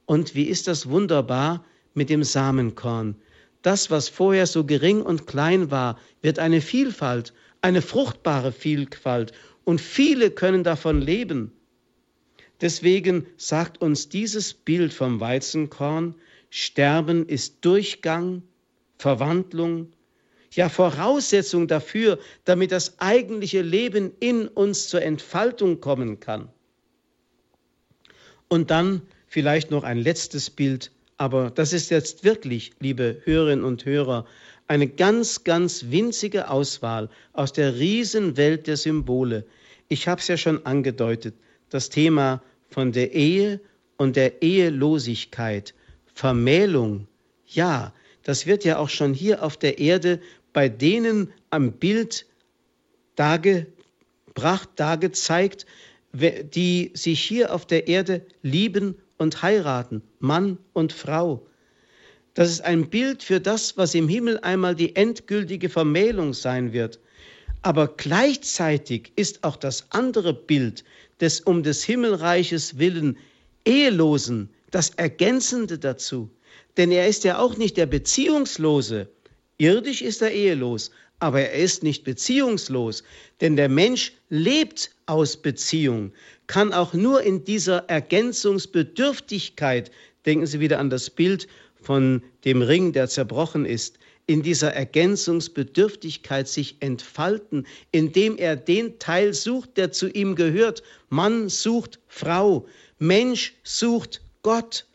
Und wie ist das wunderbar? mit dem Samenkorn. Das, was vorher so gering und klein war, wird eine Vielfalt, eine fruchtbare Vielfalt und viele können davon leben. Deswegen sagt uns dieses Bild vom Weizenkorn, Sterben ist Durchgang, Verwandlung, ja Voraussetzung dafür, damit das eigentliche Leben in uns zur Entfaltung kommen kann. Und dann vielleicht noch ein letztes Bild, aber das ist jetzt wirklich, liebe Hörerinnen und Hörer, eine ganz, ganz winzige Auswahl aus der Riesenwelt der Symbole. Ich habe es ja schon angedeutet, das Thema von der Ehe und der Ehelosigkeit, Vermählung, ja, das wird ja auch schon hier auf der Erde bei denen am Bild dargebracht, dargezeigt, die sich hier auf der Erde lieben und heiraten, Mann und Frau. Das ist ein Bild für das, was im Himmel einmal die endgültige Vermählung sein wird. Aber gleichzeitig ist auch das andere Bild des um des Himmelreiches willen Ehelosen das Ergänzende dazu. Denn er ist ja auch nicht der Beziehungslose. Irdisch ist er ehelos, aber er ist nicht beziehungslos. Denn der Mensch lebt aus Beziehung, kann auch nur in dieser Ergänzungsbedürftigkeit, denken Sie wieder an das Bild von dem Ring, der zerbrochen ist, in dieser Ergänzungsbedürftigkeit sich entfalten, indem er den Teil sucht, der zu ihm gehört. Mann sucht Frau, Mensch sucht Gott.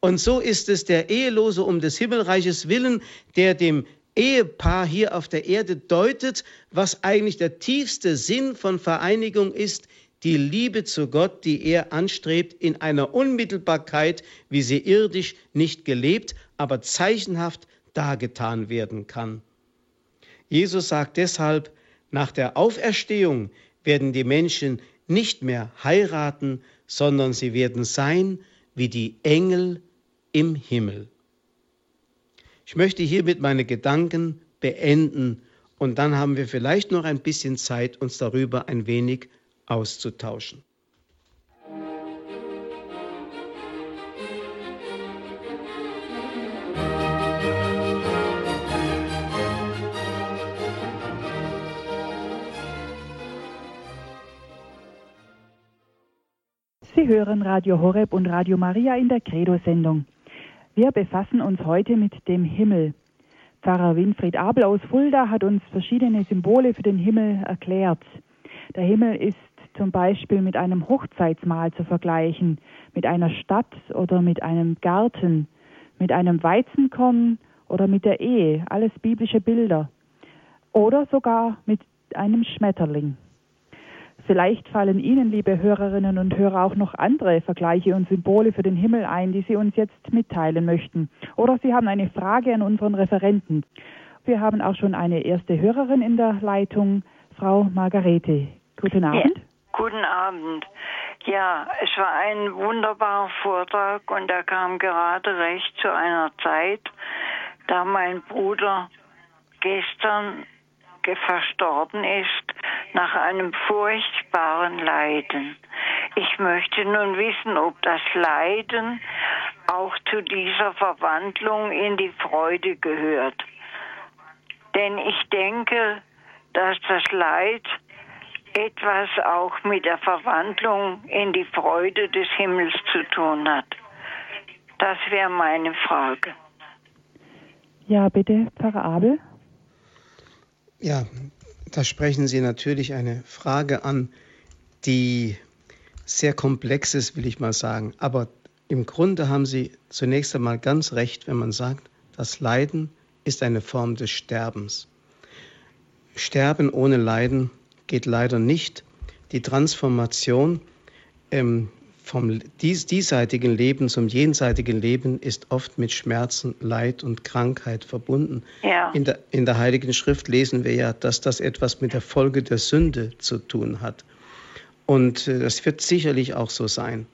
Und so ist es der Ehelose um des Himmelreiches willen, der dem Ehepaar hier auf der Erde deutet, was eigentlich der tiefste Sinn von Vereinigung ist, die Liebe zu Gott, die er anstrebt, in einer Unmittelbarkeit, wie sie irdisch nicht gelebt, aber zeichenhaft dargetan werden kann. Jesus sagt deshalb, nach der Auferstehung werden die Menschen nicht mehr heiraten, sondern sie werden sein wie die Engel im Himmel. Ich möchte hiermit meine Gedanken beenden und dann haben wir vielleicht noch ein bisschen Zeit, uns darüber ein wenig auszutauschen. Sie hören Radio Horeb und Radio Maria in der Credo-Sendung. Wir befassen uns heute mit dem Himmel. Pfarrer Winfried Abel aus Fulda hat uns verschiedene Symbole für den Himmel erklärt. Der Himmel ist zum Beispiel mit einem Hochzeitsmahl zu vergleichen, mit einer Stadt oder mit einem Garten, mit einem Weizenkorn oder mit der Ehe, alles biblische Bilder. Oder sogar mit einem Schmetterling. Vielleicht fallen Ihnen, liebe Hörerinnen und Hörer, auch noch andere Vergleiche und Symbole für den Himmel ein, die Sie uns jetzt mitteilen möchten. Oder Sie haben eine Frage an unseren Referenten. Wir haben auch schon eine erste Hörerin in der Leitung, Frau Margarete. Guten Abend. Ja, guten Abend. Ja, es war ein wunderbarer Vortrag und er kam gerade recht zu einer Zeit, da mein Bruder gestern verstorben ist nach einem furchtbaren Leiden. Ich möchte nun wissen, ob das Leiden auch zu dieser Verwandlung in die Freude gehört. Denn ich denke, dass das Leid etwas auch mit der Verwandlung in die Freude des Himmels zu tun hat. Das wäre meine Frage. Ja, bitte, Pfarrer Abel. Ja, da sprechen Sie natürlich eine Frage an, die sehr komplex ist, will ich mal sagen. Aber im Grunde haben Sie zunächst einmal ganz recht, wenn man sagt, das Leiden ist eine Form des Sterbens. Sterben ohne Leiden geht leider nicht. Die Transformation ähm, vom dies, diesseitigen Leben zum jenseitigen Leben ist oft mit Schmerzen, Leid und Krankheit verbunden. Ja. In, der, in der Heiligen Schrift lesen wir ja, dass das etwas mit der Folge der Sünde zu tun hat. Und äh, das wird sicherlich auch so sein.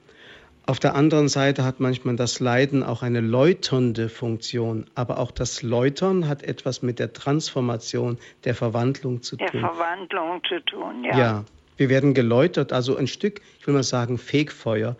Auf der anderen Seite hat manchmal das Leiden auch eine läuternde Funktion, aber auch das Läutern hat etwas mit der Transformation, der Verwandlung zu der tun. Der Verwandlung zu tun, ja. Ja, wir werden geläutert, also ein Stück, ich will mal sagen, Fegfeuer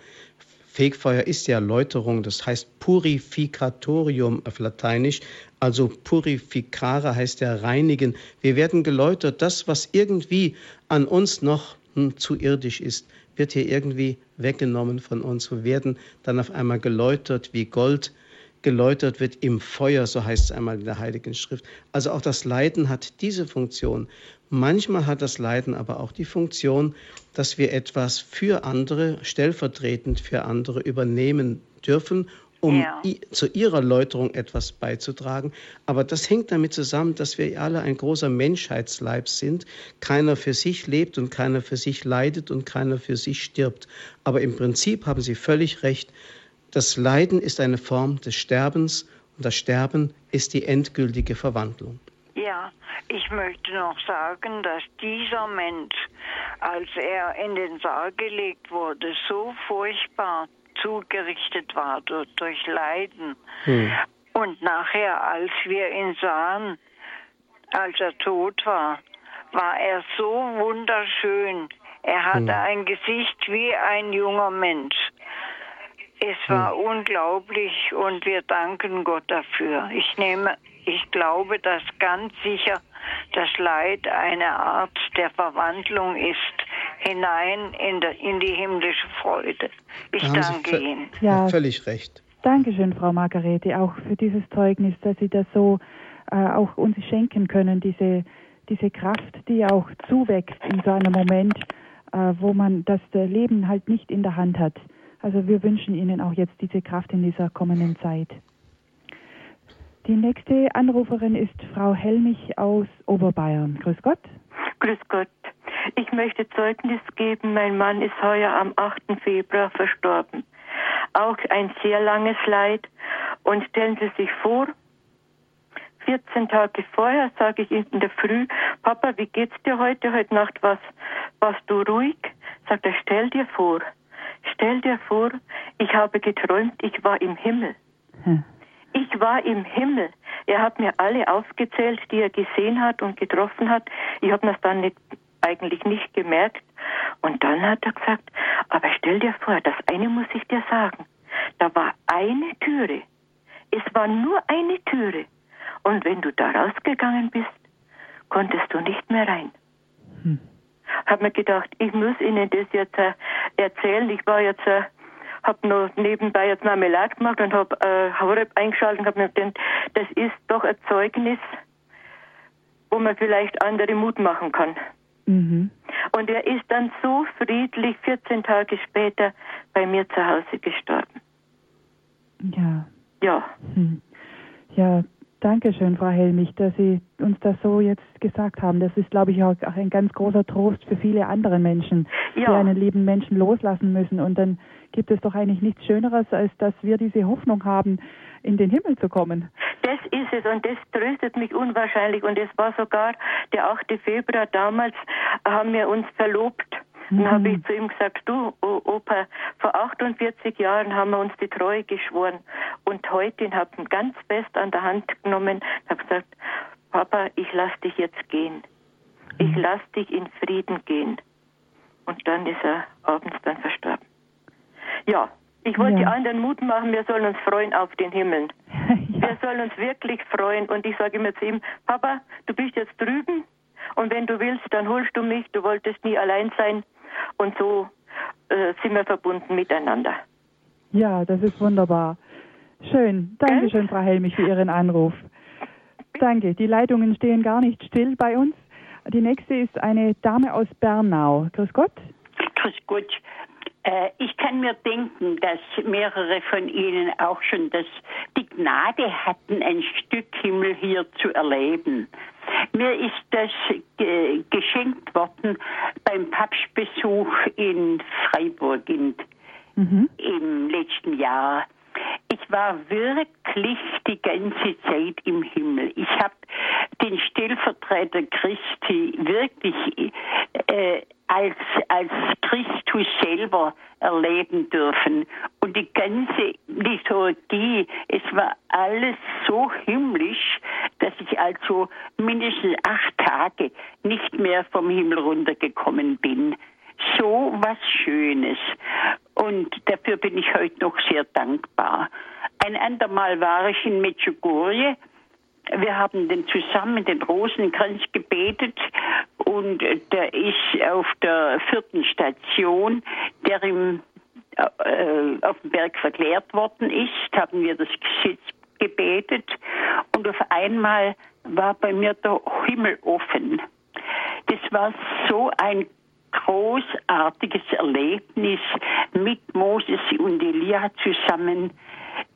Fegfeuer ist ja Läuterung, das heißt Purificatorium auf Lateinisch, also purificare heißt ja reinigen. Wir werden geläutert, das, was irgendwie an uns noch hm, zu irdisch ist, wird hier irgendwie weggenommen von uns. Wir werden dann auf einmal geläutert wie Gold, geläutert wird im Feuer, so heißt es einmal in der Heiligen Schrift. Also auch das Leiden hat diese Funktion. Manchmal hat das Leiden aber auch die Funktion, dass wir etwas für andere, stellvertretend für andere übernehmen dürfen, um ja. zu ihrer Läuterung etwas beizutragen. Aber das hängt damit zusammen, dass wir alle ein großer Menschheitsleib sind. Keiner für sich lebt und keiner für sich leidet und keiner für sich stirbt. Aber im Prinzip haben Sie völlig recht. Das Leiden ist eine Form des Sterbens und das Sterben ist die endgültige Verwandlung. Ja, ich möchte noch sagen, dass dieser Mensch, als er in den Sarg gelegt wurde, so furchtbar zugerichtet war durch, durch Leiden. Hm. Und nachher, als wir ihn sahen, als er tot war, war er so wunderschön. Er hatte hm. ein Gesicht wie ein junger Mensch. Es war hm. unglaublich und wir danken Gott dafür. Ich nehme, ich glaube, dass ganz sicher das Leid eine Art der Verwandlung ist hinein in, de, in die himmlische Freude. Ich danke Ihnen. Ja, völlig recht. Dankeschön, Frau Margarete, auch für dieses Zeugnis, dass Sie das so äh, auch uns schenken können, diese, diese Kraft, die auch zuwächst in so einem Moment, äh, wo man das Leben halt nicht in der Hand hat. Also wir wünschen Ihnen auch jetzt diese Kraft in dieser kommenden Zeit. Die nächste Anruferin ist Frau Helmich aus Oberbayern. Grüß Gott. Grüß Gott. Ich möchte Zeugnis geben. Mein Mann ist heuer am 8. Februar verstorben. Auch ein sehr langes Leid. Und stellen Sie sich vor, 14 Tage vorher sage ich ihm in der Früh, Papa, wie geht's dir heute? Heute Nacht was, warst du ruhig? Sagt er, stell dir vor, stell dir vor, ich habe geträumt, ich war im Himmel. Hm. Ich war im Himmel. Er hat mir alle aufgezählt, die er gesehen hat und getroffen hat. Ich habe das dann nicht, eigentlich nicht gemerkt. Und dann hat er gesagt, aber stell dir vor, das eine muss ich dir sagen. Da war eine Türe. Es war nur eine Türe. Und wenn du da rausgegangen bist, konntest du nicht mehr rein. Hm. Hab mir gedacht, ich muss Ihnen das jetzt äh, erzählen. Ich war jetzt äh, habe noch nebenbei jetzt Marmelade gemacht und habe äh, Horeb eingeschaltet und habe mir gedacht, das ist doch ein Zeugnis, wo man vielleicht andere Mut machen kann. Mhm. Und er ist dann so friedlich 14 Tage später bei mir zu Hause gestorben. Ja. Ja. Hm. Ja, danke schön, Frau Helmich, dass Sie uns das so jetzt gesagt haben. Das ist, glaube ich, auch ein ganz großer Trost für viele andere Menschen, ja. die einen lieben Menschen loslassen müssen und dann gibt es doch eigentlich nichts Schöneres, als dass wir diese Hoffnung haben, in den Himmel zu kommen. Das ist es und das tröstet mich unwahrscheinlich. Und es war sogar der 8. Februar damals, haben wir uns verlobt. Mhm. Dann habe ich zu ihm gesagt, du Opa, vor 48 Jahren haben wir uns die Treue geschworen. Und heute ich habe ihn ganz fest an der Hand genommen und habe gesagt, Papa, ich lasse dich jetzt gehen. Ich mhm. lasse dich in Frieden gehen. Und dann ist er abends dann verstorben. Ja, ich wollte ja. die anderen Mut machen, wir sollen uns freuen auf den Himmel. ja. Wir sollen uns wirklich freuen. Und ich sage immer zu ihm, Papa, du bist jetzt drüben und wenn du willst, dann holst du mich. Du wolltest nie allein sein. Und so äh, sind wir verbunden miteinander. Ja, das ist wunderbar. Schön. Dankeschön, Frau Helmich, für Ihren Anruf. Danke. Die Leitungen stehen gar nicht still bei uns. Die nächste ist eine Dame aus Bernau. Grüß Gott. Grüß Gott. Äh, ich kann mir denken, dass mehrere von Ihnen auch schon das, die Gnade hatten, ein Stück Himmel hier zu erleben. Mir ist das ge geschenkt worden beim Papstbesuch in Freiburg in, mhm. im letzten Jahr. Ich war wirklich die ganze Zeit im Himmel. Ich habe den Stellvertreter Christi wirklich äh, als, als Christus selber erleben dürfen. Und die ganze Liturgie, es war alles so himmlisch, dass ich also mindestens acht Tage nicht mehr vom Himmel runtergekommen bin. So was Schönes. Und dafür bin ich heute noch sehr dankbar. Ein andermal war ich in Medjugorje. Wir haben den zusammen den Rosenkranz gebetet und der ist auf der vierten Station, der im, äh, auf dem Berg verklärt worden ist, haben wir das Gesetz gebetet und auf einmal war bei mir der Himmel offen. Das war so ein großartiges Erlebnis mit Moses und Elia zusammen,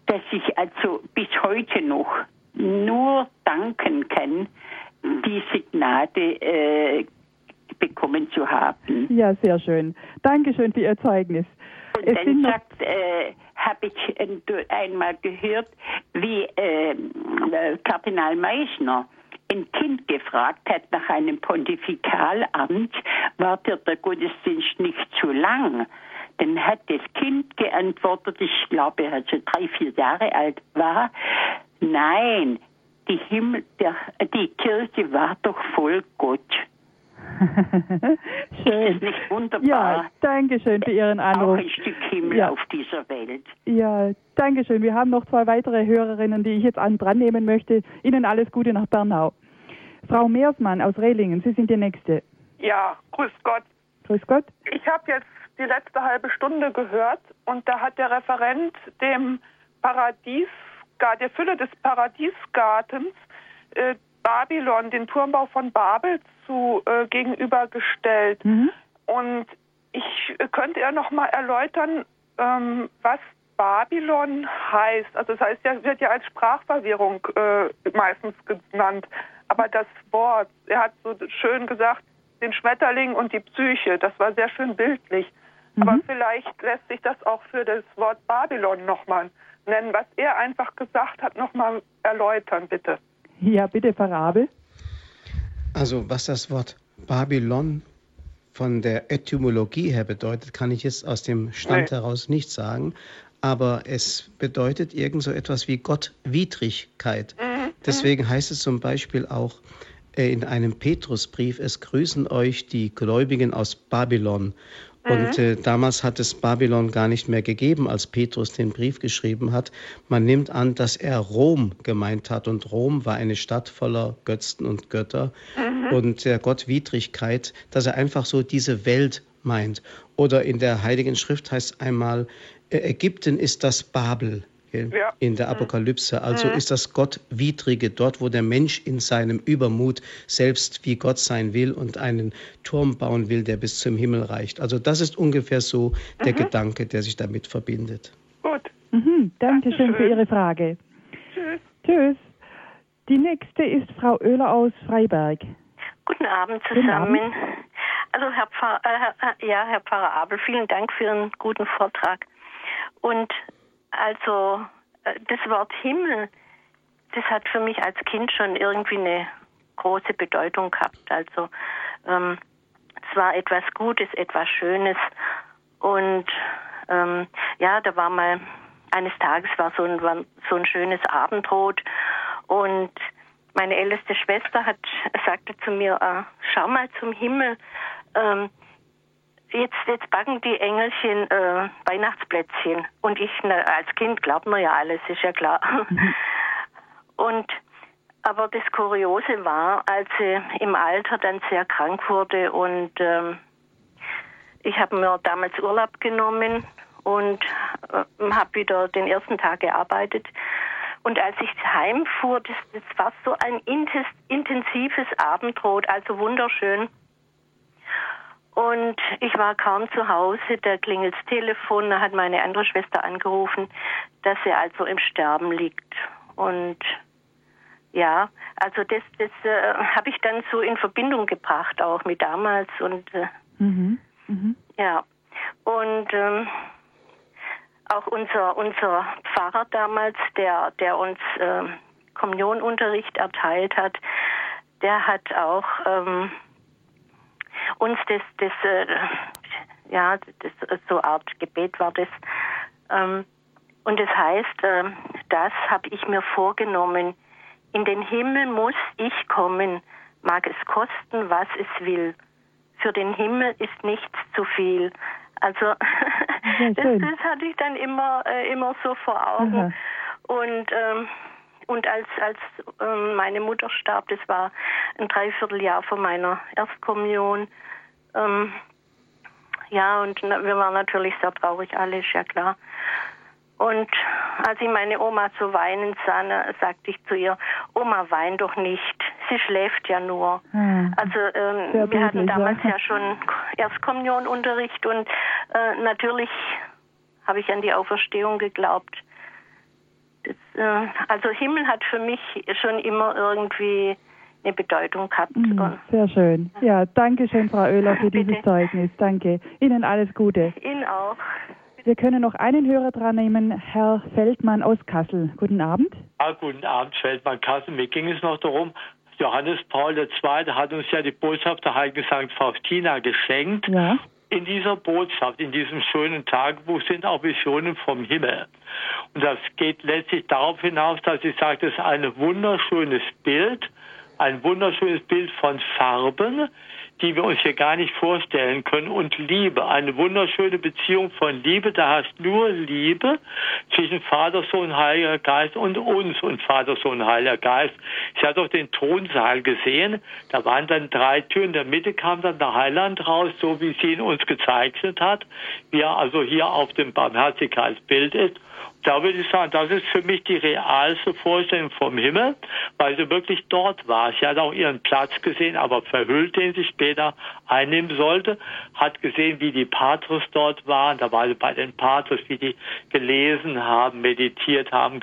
dass ich also bis heute noch nur danken kann, diese Gnade äh, bekommen zu haben. Ja, sehr schön. Dankeschön für Ihr Zeugnis. Und es dann sagt, äh, habe ich einmal gehört, wie äh, Kardinal Meissner ein Kind gefragt hat nach einem Pontifikalamt, war der, der Gottesdienst nicht zu lang. Dann hat das Kind geantwortet, ich glaube, als er drei, vier Jahre alt war, nein, die, Himmel, der, die Kirche war doch voll Gott. schön. Ist das nicht wunderbar? Ja, danke schön für Ihren Anruf. Auch ein Stück Himmel ja. auf dieser Welt. Ja, danke schön. Wir haben noch zwei weitere Hörerinnen, die ich jetzt an dran nehmen möchte. Ihnen alles Gute nach Bernau. Frau Meersmann aus Rehlingen, Sie sind die Nächste. Ja, grüß Gott. Grüß Gott. Ich habe jetzt die letzte halbe Stunde gehört und da hat der Referent dem Paradies, der Fülle des Paradiesgartens äh, Babylon, den Turmbau von Babel zu äh, gegenübergestellt. Mhm. Und ich äh, könnte er noch mal erläutern, ähm, was Babylon heißt. Also das heißt ja, wird ja als Sprachverwirrung äh, meistens genannt. Aber das Wort, er hat so schön gesagt, den Schmetterling und die Psyche, das war sehr schön bildlich. Mhm. Aber vielleicht lässt sich das auch für das Wort Babylon nochmal nennen, was er einfach gesagt hat, nochmal erläutern, bitte. Ja, bitte, Farabel. Also, was das Wort Babylon von der Etymologie her bedeutet, kann ich jetzt aus dem Stand nee. heraus nicht sagen. Aber es bedeutet irgend so etwas wie Gottwidrigkeit. Mhm. Deswegen heißt es zum Beispiel auch äh, in einem Petrusbrief, es grüßen euch die Gläubigen aus Babylon. Und mhm. äh, damals hat es Babylon gar nicht mehr gegeben, als Petrus den Brief geschrieben hat. Man nimmt an, dass er Rom gemeint hat. Und Rom war eine Stadt voller Götzen und Götter mhm. und der Gottwidrigkeit, dass er einfach so diese Welt meint. Oder in der Heiligen Schrift heißt einmal, äh, Ägypten ist das Babel ja. in der Apokalypse. Also mhm. ist das Gottwidrige dort, wo der Mensch in seinem Übermut selbst wie Gott sein will und einen Turm bauen will, der bis zum Himmel reicht. Also das ist ungefähr so der mhm. Gedanke, der sich damit verbindet. Gut. Mhm. Danke schön für Ihre Frage. Tschüss. Tschüss. Die nächste ist Frau Oehler aus Freiberg. Guten Abend zusammen. Guten Abend. Also Herr Pfarrer, äh, ja, Herr Pfarrer Abel, vielen Dank für Ihren guten Vortrag. Und also äh, das Wort Himmel, das hat für mich als Kind schon irgendwie eine große Bedeutung gehabt. Also ähm, es war etwas Gutes, etwas Schönes. Und ähm, ja, da war mal eines Tages war so ein, war so ein schönes Abendrot und meine älteste Schwester hat sagte zu mir, äh, schau mal zum Himmel. Ähm, jetzt, jetzt backen die Engelchen äh, Weihnachtsplätzchen. Und ich na, als Kind glaubt man ja alles, ist ja klar. Mhm. Und aber das Kuriose war, als sie im Alter dann sehr krank wurde und ähm, ich habe mir damals Urlaub genommen und äh, habe wieder den ersten Tag gearbeitet. Und als ich heimfuhr, das, das war so ein intensives Abendrot, also wunderschön. Und ich war kaum zu Hause, da klingelt das Telefon, da hat meine andere Schwester angerufen, dass sie also im Sterben liegt. Und ja, also das, das äh, habe ich dann so in Verbindung gebracht, auch mit damals. Und äh, mhm. Mhm. ja, und ähm, auch unser, unser Pfarrer damals, der, der uns äh, Kommunionunterricht erteilt hat, der hat auch ähm, uns das, das äh, ja, das, so Art Gebet war das. Ähm, und das heißt, äh, das habe ich mir vorgenommen. In den Himmel muss ich kommen, mag es kosten, was es will. Für den Himmel ist nichts zu viel. Also das, das, hatte ich dann immer, äh, immer so vor Augen. Aha. Und ähm, und als, als ähm, meine Mutter starb, das war ein Dreivierteljahr vor meiner Erstkommunion, ähm, ja, und wir waren natürlich sehr traurig, alle, ist ja klar. Und als ich meine Oma so weinen sah, sagte ich zu ihr, Oma, wein doch nicht, sie schläft ja nur. Hm. Also ähm, wir hatten damals ja. ja schon Erstkommunionunterricht und äh, natürlich habe ich an die Auferstehung geglaubt. Das, äh, also Himmel hat für mich schon immer irgendwie eine Bedeutung gehabt. Mhm, sehr schön. Ja, danke schön, Frau Oehler, für dieses Zeugnis. Danke. Ihnen alles Gute. Ihnen auch. Wir können noch einen Hörer dran nehmen, Herr Feldmann aus Kassel. Guten Abend. Ja, guten Abend, Feldmann Kassel. Mir ging es noch darum, Johannes Paul II. hat uns ja die Botschaft der heiligen St. Faustina geschenkt. Ja. In dieser Botschaft, in diesem schönen Tagebuch sind auch Visionen vom Himmel. Und das geht letztlich darauf hinaus, dass sie sagt, es ist ein wunderschönes Bild, ein wunderschönes Bild von Farben, die wir uns hier gar nicht vorstellen können. Und Liebe, eine wunderschöne Beziehung von Liebe. Da hast nur Liebe zwischen Vater, Sohn, Heiliger Geist und uns und Vater, Sohn, Heiliger Geist. Ich hatte auch den Thronsaal gesehen. Da waren dann drei Türen. In der Mitte kam dann der Heiland raus, so wie sie ihn uns gezeichnet hat, wie er also hier auf dem Barmherzigkeitsbild ist da würde ich sagen, das ist für mich die realste Vorstellung vom Himmel, weil sie wirklich dort war. Sie hat auch ihren Platz gesehen, aber verhüllt, den sie später einnehmen sollte, hat gesehen, wie die Patres dort waren. Da war sie bei den Patres, wie die gelesen haben, meditiert haben,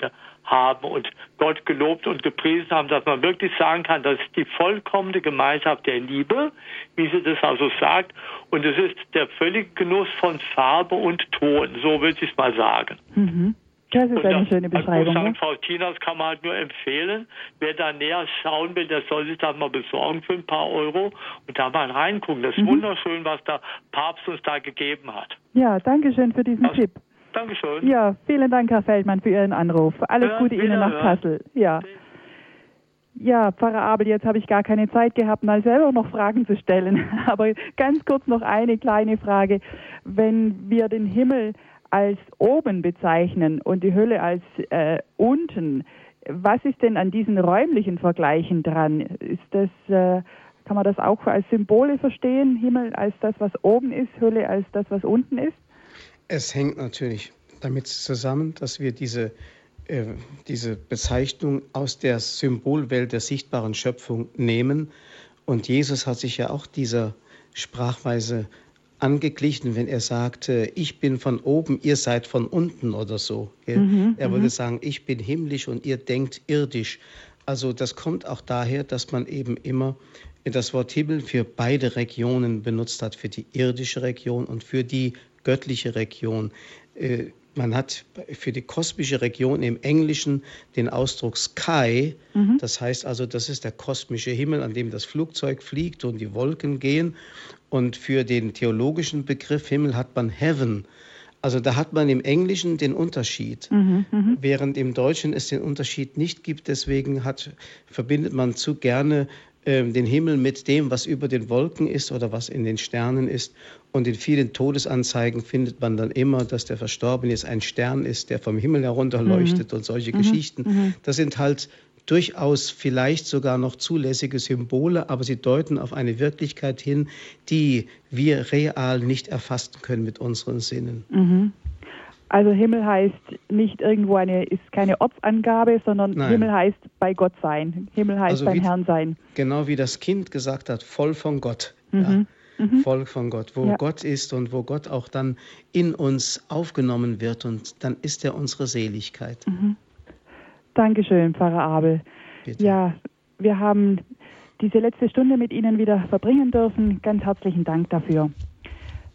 haben und Gott gelobt und gepriesen haben, dass man wirklich sagen kann, das ist die vollkommene Gemeinschaft der Liebe, wie sie das also sagt. Und es ist der völlige Genuss von Farbe und Ton, so würde ich es mal sagen. Mhm. Das ist eine schöne Beschreibung. Also St. Faustinas kann man halt nur empfehlen. Wer da näher schauen will, der soll sich das mal besorgen für ein paar Euro und da mal reingucken. Das ist mhm. wunderschön, was der Papst uns da gegeben hat. Ja, danke schön für diesen das, Tipp. Dankeschön. Ja, vielen Dank, Herr Feldmann, für Ihren Anruf. Alles ja, Gute Ihnen nach Kassel. Ja. Ja, Pfarrer Abel, jetzt habe ich gar keine Zeit gehabt, mal selber noch Fragen zu stellen. Aber ganz kurz noch eine kleine Frage. Wenn wir den Himmel als oben bezeichnen und die Hölle als äh, unten. Was ist denn an diesen räumlichen Vergleichen dran? Ist das, äh, kann man das auch als Symbole verstehen? Himmel als das, was oben ist, Hölle als das, was unten ist? Es hängt natürlich damit zusammen, dass wir diese, äh, diese Bezeichnung aus der Symbolwelt der sichtbaren Schöpfung nehmen. Und Jesus hat sich ja auch dieser Sprachweise angeglichen, wenn er sagte, ich bin von oben, ihr seid von unten oder so. Mhm, er würde mhm. sagen, ich bin himmlisch und ihr denkt irdisch. Also das kommt auch daher, dass man eben immer das Wort Himmel für beide Regionen benutzt hat, für die irdische Region und für die göttliche Region. Äh, man hat für die kosmische Region im Englischen den Ausdruck Sky. Mhm. Das heißt also, das ist der kosmische Himmel, an dem das Flugzeug fliegt und die Wolken gehen. Und für den theologischen Begriff Himmel hat man Heaven. Also da hat man im Englischen den Unterschied, mhm, mh. während im Deutschen es den Unterschied nicht gibt. Deswegen hat, verbindet man zu gerne den Himmel mit dem, was über den Wolken ist oder was in den Sternen ist. Und in vielen Todesanzeigen findet man dann immer, dass der Verstorbene jetzt ein Stern ist, der vom Himmel herunterleuchtet mhm. und solche mhm. Geschichten. Mhm. Das sind halt durchaus vielleicht sogar noch zulässige Symbole, aber sie deuten auf eine Wirklichkeit hin, die wir real nicht erfassen können mit unseren Sinnen. Also Himmel heißt nicht irgendwo eine, ist keine Ortsangabe, sondern Nein. Himmel heißt bei Gott sein. Himmel heißt also beim wie, Herrn sein. Genau wie das Kind gesagt hat, voll von Gott. Mhm. Ja. Mhm. Voll von Gott, wo ja. Gott ist und wo Gott auch dann in uns aufgenommen wird und dann ist er unsere Seligkeit. Mhm. Dankeschön, Pfarrer Abel. Bitte. Ja, wir haben diese letzte Stunde mit Ihnen wieder verbringen dürfen. Ganz herzlichen Dank dafür.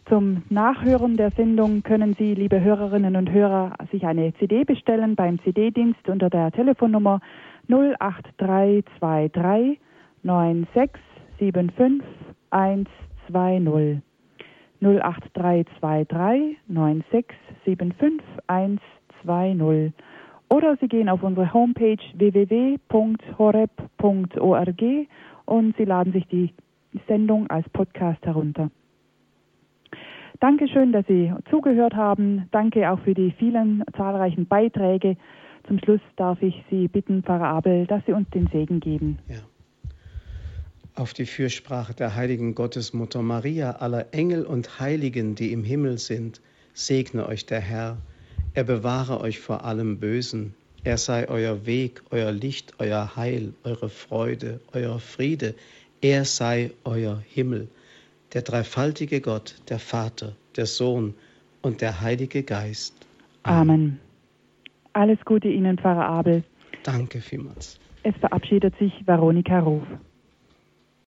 Zum Nachhören der Sendung können Sie, liebe Hörerinnen und Hörer, sich eine CD bestellen beim CD-Dienst unter der Telefonnummer 08323 9675 120. 08323 9675 120. Oder Sie gehen auf unsere Homepage www.horeb.org und Sie laden sich die Sendung als Podcast herunter. Dankeschön, dass Sie zugehört haben. Danke auch für die vielen zahlreichen Beiträge. Zum Schluss darf ich Sie bitten, Pfarrer Abel, dass Sie uns den Segen geben. Ja. Auf die Fürsprache der heiligen Gottesmutter Maria, aller Engel und Heiligen, die im Himmel sind, segne euch der Herr. Er bewahre euch vor allem Bösen. Er sei euer Weg, euer Licht, euer Heil, eure Freude, euer Friede. Er sei euer Himmel der dreifaltige Gott, der Vater, der Sohn und der Heilige Geist. Amen. Amen. Alles Gute Ihnen, Pfarrer Abel. Danke vielmals. Es verabschiedet sich Veronika Ruf.